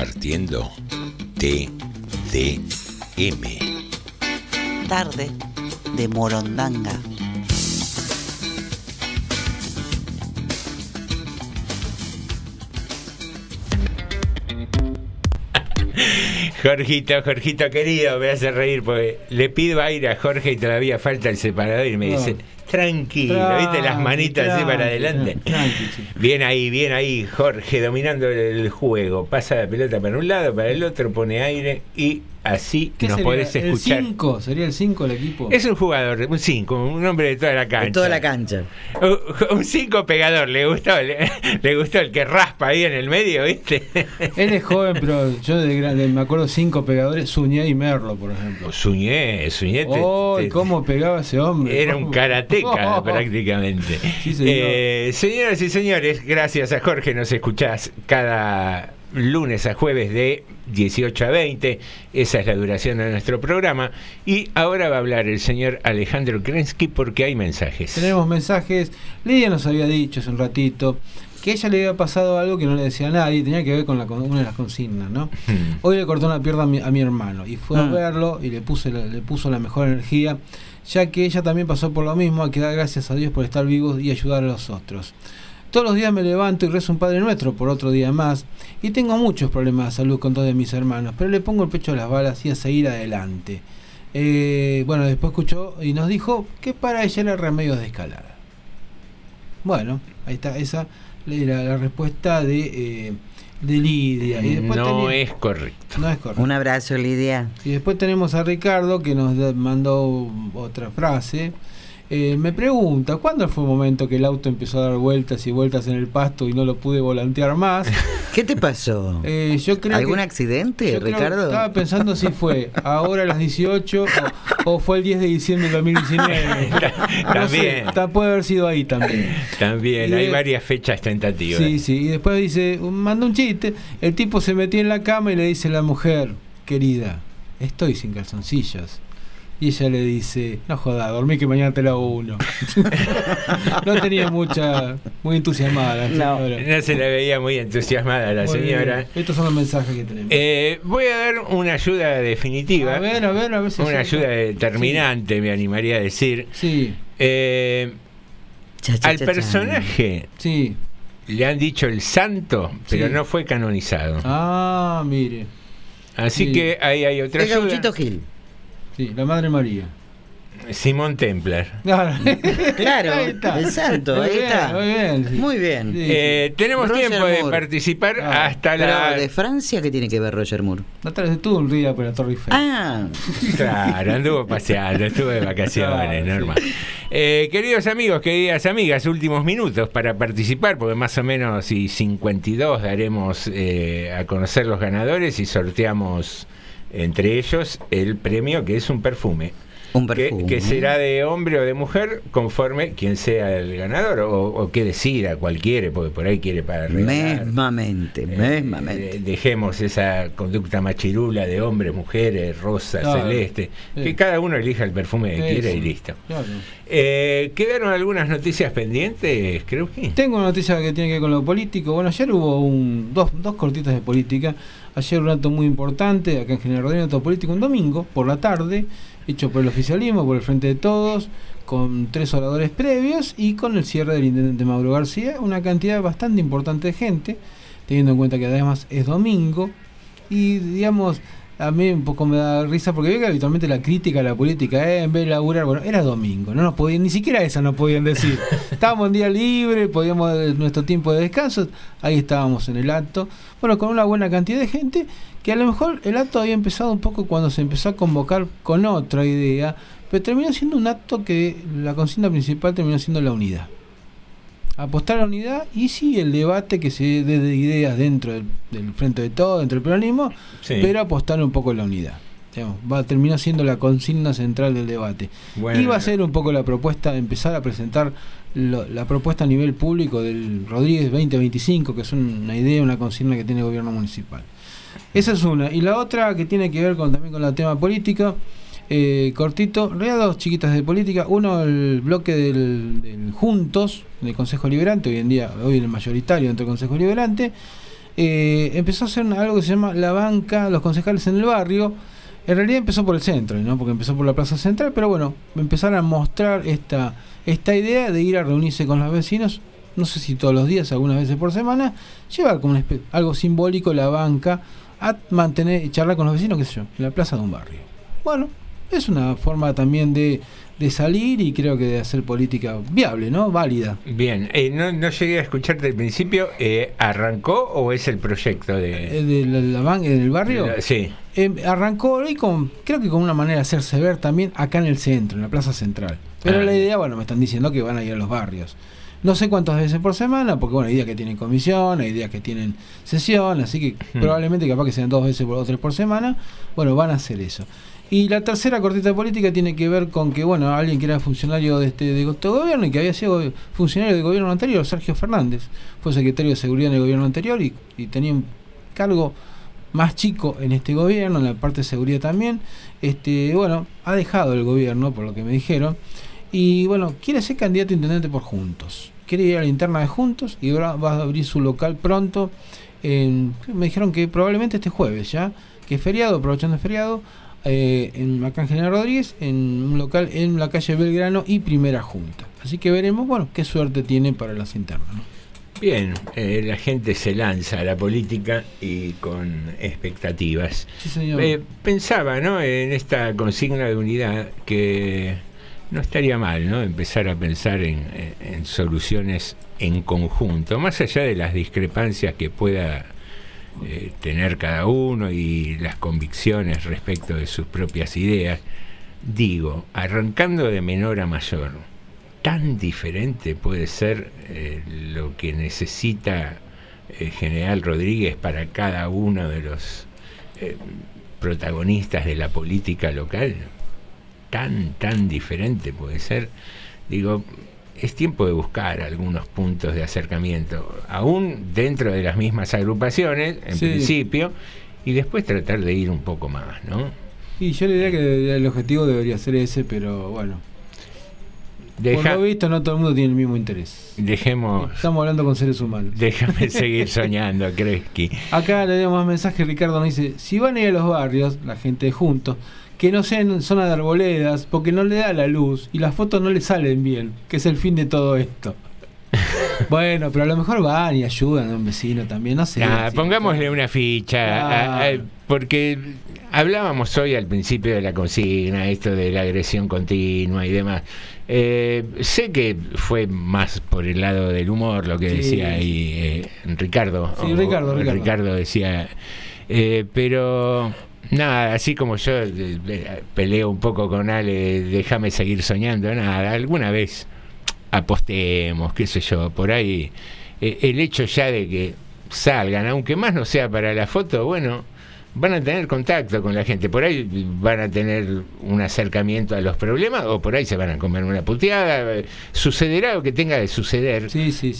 Compartiendo TDM. Tarde de Morondanga. Jorgito, Jorgito querido, me hace reír porque le pido aire a Jorge y todavía falta el separador y me No. dice, tranquilo, ¿viste? Las Tranqui, manitas así para adelante. tranqui, sí. Bien ahí, bien ahí, Jorge, dominando el juego. Pasa la pelota para un lado, para el otro, pone aire y así ¿Qué nos sería? podés ¿El escuchar. 5? ¿Sería el 5 el equipo? Es un jugador, un 5, un hombre de toda la cancha. De toda la cancha. Un 5 pegador, le gustó, le, le gustó el que raspa ahí en el medio, ¿viste? Él es joven, pero yo de grande me acuerdo cinco pegadores, Suñé y Merlo, por ejemplo. Suñé, Suñé. te- ¡Oh! te- ¿Cómo pegaba ese hombre? Era un karateca Oh, prácticamente. Sí, señor. Eh, señoras y señores, gracias a Jorge nos escuchás cada lunes a jueves de 18 a 20. Esa es la duración de nuestro programa. Y ahora va a hablar el señor Alejandro Krensky porque hay mensajes. Tenemos mensajes. Lidia nos había dicho hace un ratito que a ella le había pasado algo que no le decía a nadie, tenía que ver con la, con una de las consignas, ¿no? Hmm. Hoy le cortó una pierna a mi, a mi hermano y fue a Mm. verlo y le, puse la- le puso la mejor energía, ya que ella también pasó por lo mismo, hay que dar gracias a Dios por estar vivos y ayudar a los otros. Todos los días me levanto y rezo un Padre Nuestro por otro día más y tengo muchos problemas de salud con dos de mis hermanos, pero le pongo el pecho a las balas y a seguir adelante. Eh, bueno, después escuchó y nos dijo que para ella era remedios de escalada. Bueno, ahí está esa la, la respuesta de, eh, de Lidia. Y después No es correcto. no es correcto. Un abrazo, Lidia. Y después tenemos a Ricardo que nos mandó otra frase. Eh, me pregunta, ¿cuándo fue el momento que el auto empezó a dar vueltas y vueltas en el pasto y no lo pude volantear más? ¿Qué te pasó? Eh, yo creo ¿Algún que- accidente, yo creo- Ricardo? Estaba pensando si fue ahora a las 18 o, o fue el 10 de diciembre del 2019. No También. sé, puede haber sido ahí también. También Y hay de- varias fechas tentativas. Sí, sí. Y después dice, manda un chiste. El tipo se metió en la cama y le dice a la mujer, querida, estoy sin calzoncillos. Y ella le dice, no joda, dormí que mañana te la hago uno. no tenía mucha, muy entusiasmada la señora. No se la veía muy entusiasmada la Muy señora. bien. Estos son los mensajes que tenemos. Eh, voy a dar una ayuda definitiva. A ver, a ver, a ver si Una ayuda determinante, me animaría a decir. Sí. Eh, cha, al cha. personaje Sí. le han dicho el santo, pero Sí. no fue canonizado. Ah, mire. Así sí. que ahí hay otra Es ayuda. Gauchito Gil. Sí, la Madre María. Simón Templar. Claro, Claro, Ahí está. el santo, Muy ahí bien, está. Muy bien. sí. Muy bien. Sí. Eh, tenemos Roger tiempo de participar Ah, hasta Pero la. de Francia, ¿qué tiene que ver Roger Moore? No te tuvo un día por la Torre Eiffel. Ah, Claro, anduvo paseando, estuvo de vacaciones, Claro, normal. Eh, queridos amigos, queridas amigas, últimos minutos para participar, porque más o menos y 52 daremos eh, a conocer los ganadores y sorteamos entre ellos el premio que es un perfume. un Que, perfume. que será de hombre o de mujer conforme quien sea el ganador o, o que decida cualquiera, porque por ahí quiere para regalar. Mesmamente, Eh, mesmamente. eh, dejemos esa conducta machirula de hombres, mujeres, rosa, Claro. celeste, Sí. que cada uno elija el perfume que quiera y listo. Claro. Eh, ¿Quedaron algunas noticias pendientes, creo que? Tengo una noticia que tiene que ver con lo político. Bueno, ayer hubo un, dos, dos cortitas de política. Ayer un acto muy importante, acá en General Rodríguez, un acto político, un domingo por la tarde, hecho por el oficialismo, por el Frente de Todos, con tres oradores previos y con el cierre del intendente Mauro García. Una cantidad bastante importante de gente, teniendo en cuenta que además es domingo. Y digamos, a mí un poco me da risa porque veo que habitualmente la crítica a la política, eh, en vez de laburar, bueno, era domingo, no nos podían, ni siquiera esa nos podían decir. estábamos en día libre, podíamos eh, nuestro tiempo de descanso, ahí estábamos en el acto, bueno, con una buena cantidad de gente, que a lo mejor el acto había empezado un poco cuando se empezó a convocar con otra idea, pero terminó siendo un acto que la consigna principal terminó siendo la unidad apostar a la unidad y sí el debate que se dé de ideas dentro del, del frente de todo, dentro del peronismo, Sí. pero apostar un poco a la unidad. Digamos, va a terminar siendo la consigna central del debate. Bueno. y va a ser un poco la propuesta, empezar a presentar lo- la propuesta a nivel público del Rodríguez 2025, que es una idea, una consigna que tiene el gobierno municipal. Esa es una. Y la otra que tiene que ver con, también con el tema político, eh, cortito, en realidad dos chiquitas de política. Uno, el bloque del, del Juntos, del Consejo Liberante, hoy en día, hoy el mayoritario dentro del Consejo Liberante, eh, empezó a hacer algo que se llama la banca, los concejales en el barrio. En realidad empezó por el centro, ¿no? porque empezó por la Plaza Central, pero bueno, empezaron a mostrar esta, esta idea de ir a reunirse con los vecinos, no sé si todos los días, algunas veces por semana, llevar como algo simbólico la banca a mantener charlar con los vecinos, qué sé yo, en la plaza de un barrio. Bueno, es una forma también de, de salir y creo que de hacer política viable, ¿no? Válida. Bien, eh, no, no llegué a escucharte al principio. eh, ¿Arrancó o es el proyecto de.? Eh, de la, la ban- en el barrio. La- sí. Eh, arrancó hoy con, creo que con una manera de hacerse ver también acá en el centro, en la plaza central. Pero Ah. la idea, bueno, me están diciendo que van a ir a los barrios. No sé cuántas veces por semana, porque bueno, hay días que tienen comisión, hay días que tienen sesión, así que Hmm. probablemente capaz que sean dos veces por- o tres por semana. Bueno, van a hacer eso. Y la tercera cortita política tiene que ver con que, bueno, alguien que era funcionario de este, de este gobierno y que había sido funcionario del gobierno anterior, Sergio Fernández, fue secretario de Seguridad en el gobierno anterior y, y tenía un cargo más chico en este gobierno, en la parte de seguridad también. Este, bueno, ha dejado el gobierno, por lo que me dijeron, y bueno, quiere ser candidato a intendente por Juntos. Quiere ir a la interna de Juntos y ahora va a abrir su local pronto. me dijeron que probablemente este jueves ya, que es feriado, aprovechando el feriado, eh, en acá en General Rodríguez, en un local en la calle Belgrano y Primera Junta. Así que veremos, bueno, qué suerte tiene para las internas. ¿no? Bien, eh, la gente se lanza a la política y con expectativas. Sí, señor. Eh, pensaba, ¿no? En esta consigna de unidad que no estaría mal, ¿no? Empezar a pensar en, en- en soluciones en conjunto, más allá de las discrepancias que pueda eh, tener cada uno y las convicciones respecto de sus propias ideas. Digo, arrancando de menor a mayor, tan diferente puede ser eh, lo que necesita eh, General Rodríguez para cada uno de los protagonistas de la política local. Tan, tan diferente puede ser. Digo, es tiempo de buscar algunos puntos de acercamiento, aún dentro de las mismas agrupaciones, en Sí. principio, y después tratar de ir un poco más, ¿no? Y yo le diría que el objetivo debería ser ese, pero bueno. Deja- Por lo visto, no todo el mundo tiene el mismo interés. Dejemos. Estamos hablando con seres humanos. Déjame seguir soñando, Kresky. Acá le damos más mensaje, Ricardo nos dice, si van a ir a los barrios, la gente juntos, que no sean en zona de arboledas, porque no le da la luz y las fotos no le salen bien, que es el fin de todo esto. bueno, pero a lo mejor van y ayudan a un vecino también, no sé. Ah, pongámosle una ficha a- a- Claro. porque hablábamos hoy al principio de la consigna, esto de la agresión continua y demás. Eh, sé que fue más por el lado del humor lo que Sí. decía ahí eh, Ricardo. Sí, Ricardo, Ricardo. decía, eh, pero nada, así como yo eh, eh, peleo un poco con Ale, déjame seguir soñando, nada, alguna vez apostemos, qué sé yo, por ahí. eh, el hecho ya de que salgan, aunque más no sea para la foto, bueno, van a tener contacto con la gente, por ahí van a tener un acercamiento a los problemas o por ahí se van a comer una puteada, sucederá lo que tenga de suceder,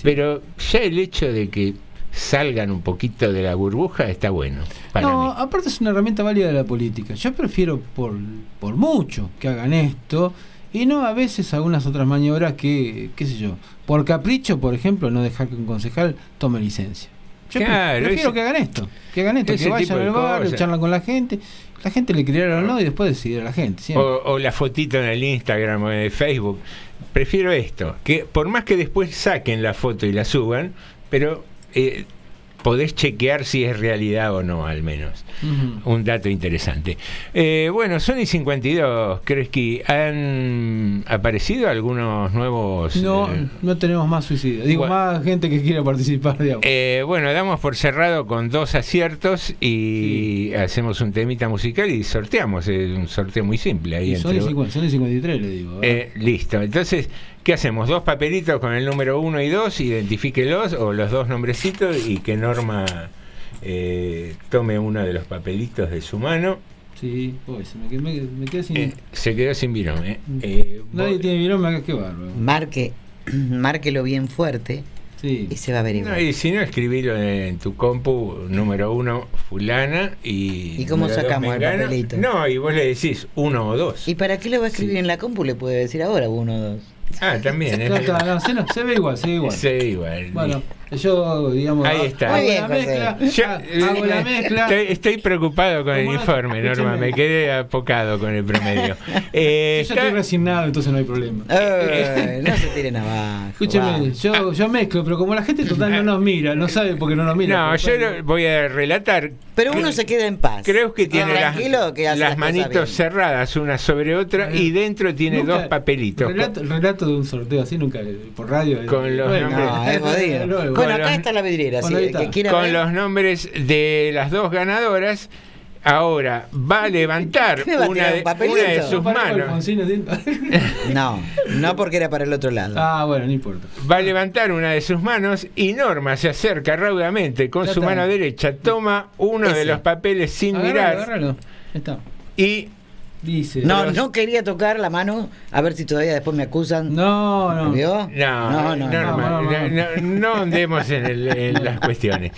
pero ya el hecho de que salgan un poquito de la burbuja está bueno. Para no, mí. aparte es una herramienta válida de la política. Yo prefiero por, por mucho que hagan esto y no a veces algunas otras maniobras que, qué sé yo, por capricho, por ejemplo, no dejar que un concejal tome licencia. Yo Claro, prefiero ese- que hagan esto, que hagan esto, que vayan al barrio, charlan con la gente, la gente le creerá o no y después decidirá la gente. O, o la fotito en el Instagram o en el Facebook. Prefiero esto, que por más que después saquen la foto y la suban, pero eh, podés chequear si es realidad o no, al menos. Un dato interesante. Eh, bueno, Sony 52, Kresky, ¿han aparecido algunos nuevos? No, eh, no tenemos más suicidios. Digo, Bueno. más gente que quiera participar, digamos. eh, bueno, damos por cerrado con dos aciertos y hacemos un temita musical y sorteamos. Es un sorteo muy simple. Ahí Y Sony, entre- 50, Sony 53, le digo. ¿eh? Eh, listo. Entonces, ¿qué hacemos? Dos papelitos con el número uno y dos, identifíquelos, o los dos nombrecitos, y que Norma eh, tome uno de los papelitos de su mano. Sí, uy, se me, quedé- me, me quedé sin. Eh, se quedó sin virome. Eh, Nadie tiene virome, qué bárbaro. Marque, márquelo bien fuerte y se va a averiguar. no, y si no, escribilo en tu compu, número uno, fulana, y... ¿Y cómo sacamos el papelito? No, y vos le decís uno o dos. ¿Y para qué lo va a escribir en la compu? Le puede decir ahora uno o dos. Ah, también. es Claro, verdad. claro, no, se, no, se ve igual, se ve igual. Se ve igual. Bueno, yo, digamos, Ahí hago está. Bien, la mezcla, Yo- ha- hago la mezcla. Estoy, estoy preocupado con el informe, Norma. Me quedé apocado con el promedio. Eh, Yo ya estoy resignado, entonces no hay problema. Eh, no se tiren abajo. Escúcheme, yo, yo mezclo, pero como la gente total no nos mira, no sabe porque no nos mira. no, yo voy a relatar. Pero uno se queda en paz. Creo que tiene las, que bien. manitos cerradas una sobre otra y dentro tiene Nunca- dos papelitos. Relato, relato de un sorteo así nunca por radio. eh, Con los bueno, nombres. No, es jodido. no, Bueno, Con acá los- está la vidriera. Está. que quiera con ver. los nombres de las dos ganadoras. Ahora va a levantar ¿Qué va a una un de, papelito? una de sus manos. ¿sí? No, no porque era para el otro lado. ah, bueno, no importa. va a levantar una de sus manos y Norma se acerca raudamente con Ya su está. mano derecha, toma uno de los papeles sin Agárralo, mirar agárralo. Está. y Dice. No, no quería tocar la mano, a ver si todavía después me acusan. No, no. ¿Vio? no, No, no, no, no, andemos en, el- en las cuestiones.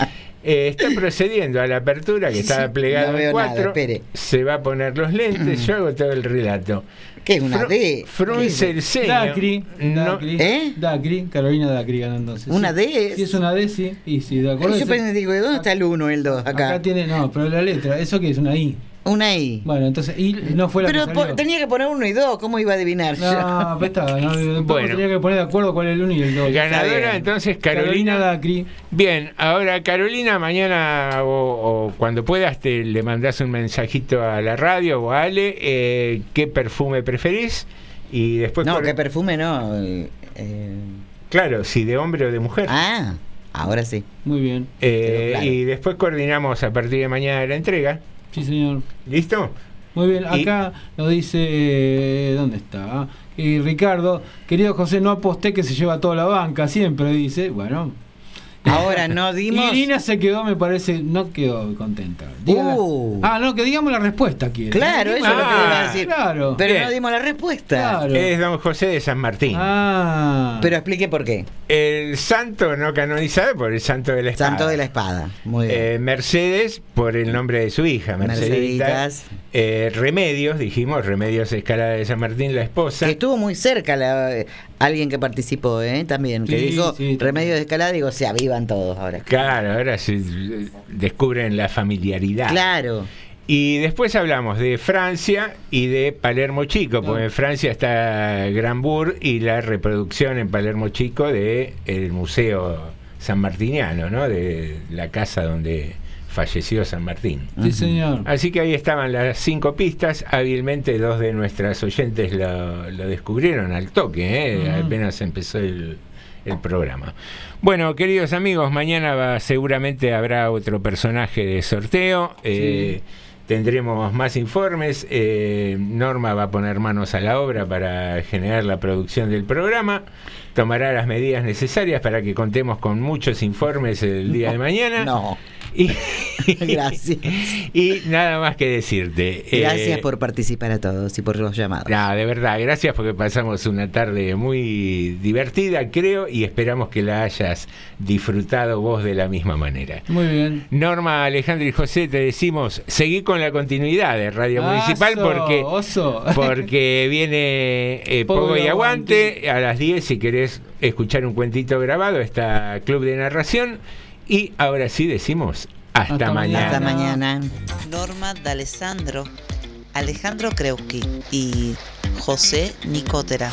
Eh, está procediendo a la apertura que estaba Sí, plegado no en veo nada, cuatro. espere. se va a poner los lentes. Yo hago todo el relato. ¿Qué es una Fru- D? Frunce el ceño. Dacri, ¿Eh? Dacri, Carolina Dacri ganó entonces. ¿Una Sí. D es? Si es una D, sí. Y sí, de acuerdo. Yo pensé, digo, ¿dónde está el 1 el 2 acá? acá tiene, no, pero la letra, ¿eso qué es? Una I. Una I. Bueno, entonces, I no fue la Pero que po- salió. tenía que poner 1 y 2, ¿cómo iba a adivinar? yo? No, pues está, no, Bueno. tenía que poner de acuerdo cuál es el 1 y el 2. Ganadora entonces Carolina Carolina. Dacri. Bien, ahora Carolina, mañana o, o cuando puedas te le mandás un mensajito a la radio o a Ale, eh, qué perfume preferís y después... No, cor- qué perfume no. eh, eh, Claro, si de hombre o de mujer. Ah, ahora sí. Muy bien. Eh, claro. Y después coordinamos a partir de mañana la entrega. Sí, señor. ¿Listo? Muy bien, Y- acá nos dice, eh, ¿dónde está? Y Ricardo, querido José, no aposté que se lleva toda la banca, siempre dice, bueno. Ahora no dimos. Irina se quedó, me parece, no quedó contenta. Uh. Ah, no, que digamos la respuesta quiere. Claro, eso es lo que Ah, iba a decir. Claro. Pero Bien. no dimos la respuesta. Claro. Es don José de San Martín. Ah. Pero explique por qué. El santo no canonizado por el santo de la espada. Santo de la espada. Muy bien. Eh, Mercedes por el nombre de su hija, Mercedita. Merceditas. Eh, Remedios, dijimos, Remedios Escalada de San Martín, la esposa. Que estuvo muy cerca la, eh, alguien que participó, ¿eh? También. Que Sí, dijo sí, Remedio de Escalada, digo, se todos ahora. Claro, ahora se descubren la familiaridad. Claro. Y después hablamos de Francia y de Palermo Chico, porque en Francia está Granbourg y la reproducción en Palermo Chico de el Museo San Martiniano, ¿no? De la casa donde falleció San Martín. Sí, señor. Así que ahí estaban las cinco pistas. Hábilmente dos de nuestras oyentes lo, lo descubrieron al toque, ¿eh? Ujú. apenas empezó el, el programa. Bueno, queridos amigos, mañana va- seguramente habrá otro personaje de sorteo. eh, Tendremos más informes. eh, Norma va a poner manos a la obra para generar la producción del programa. Tomará las medidas necesarias para que contemos con muchos informes el día de mañana. No. Y, Gracias. y nada más que decirte. Gracias eh, por participar a todos y por los llamados. de verdad, gracias porque pasamos una tarde muy divertida, creo, y esperamos que la hayas disfrutado vos de la misma manera. Muy bien. Norma, Alejandro y José, te decimos, seguí con la continuidad de Radio Municipal porque, oso. porque viene eh, Pogo y Aguante a las 10 si querés escuchar un cuentito grabado, está Club de Narración. Y ahora sí decimos, hasta, Hasta mañana. Hasta mañana. Norma D'Alessandro, Alejandro Kreuski y José Nicotera.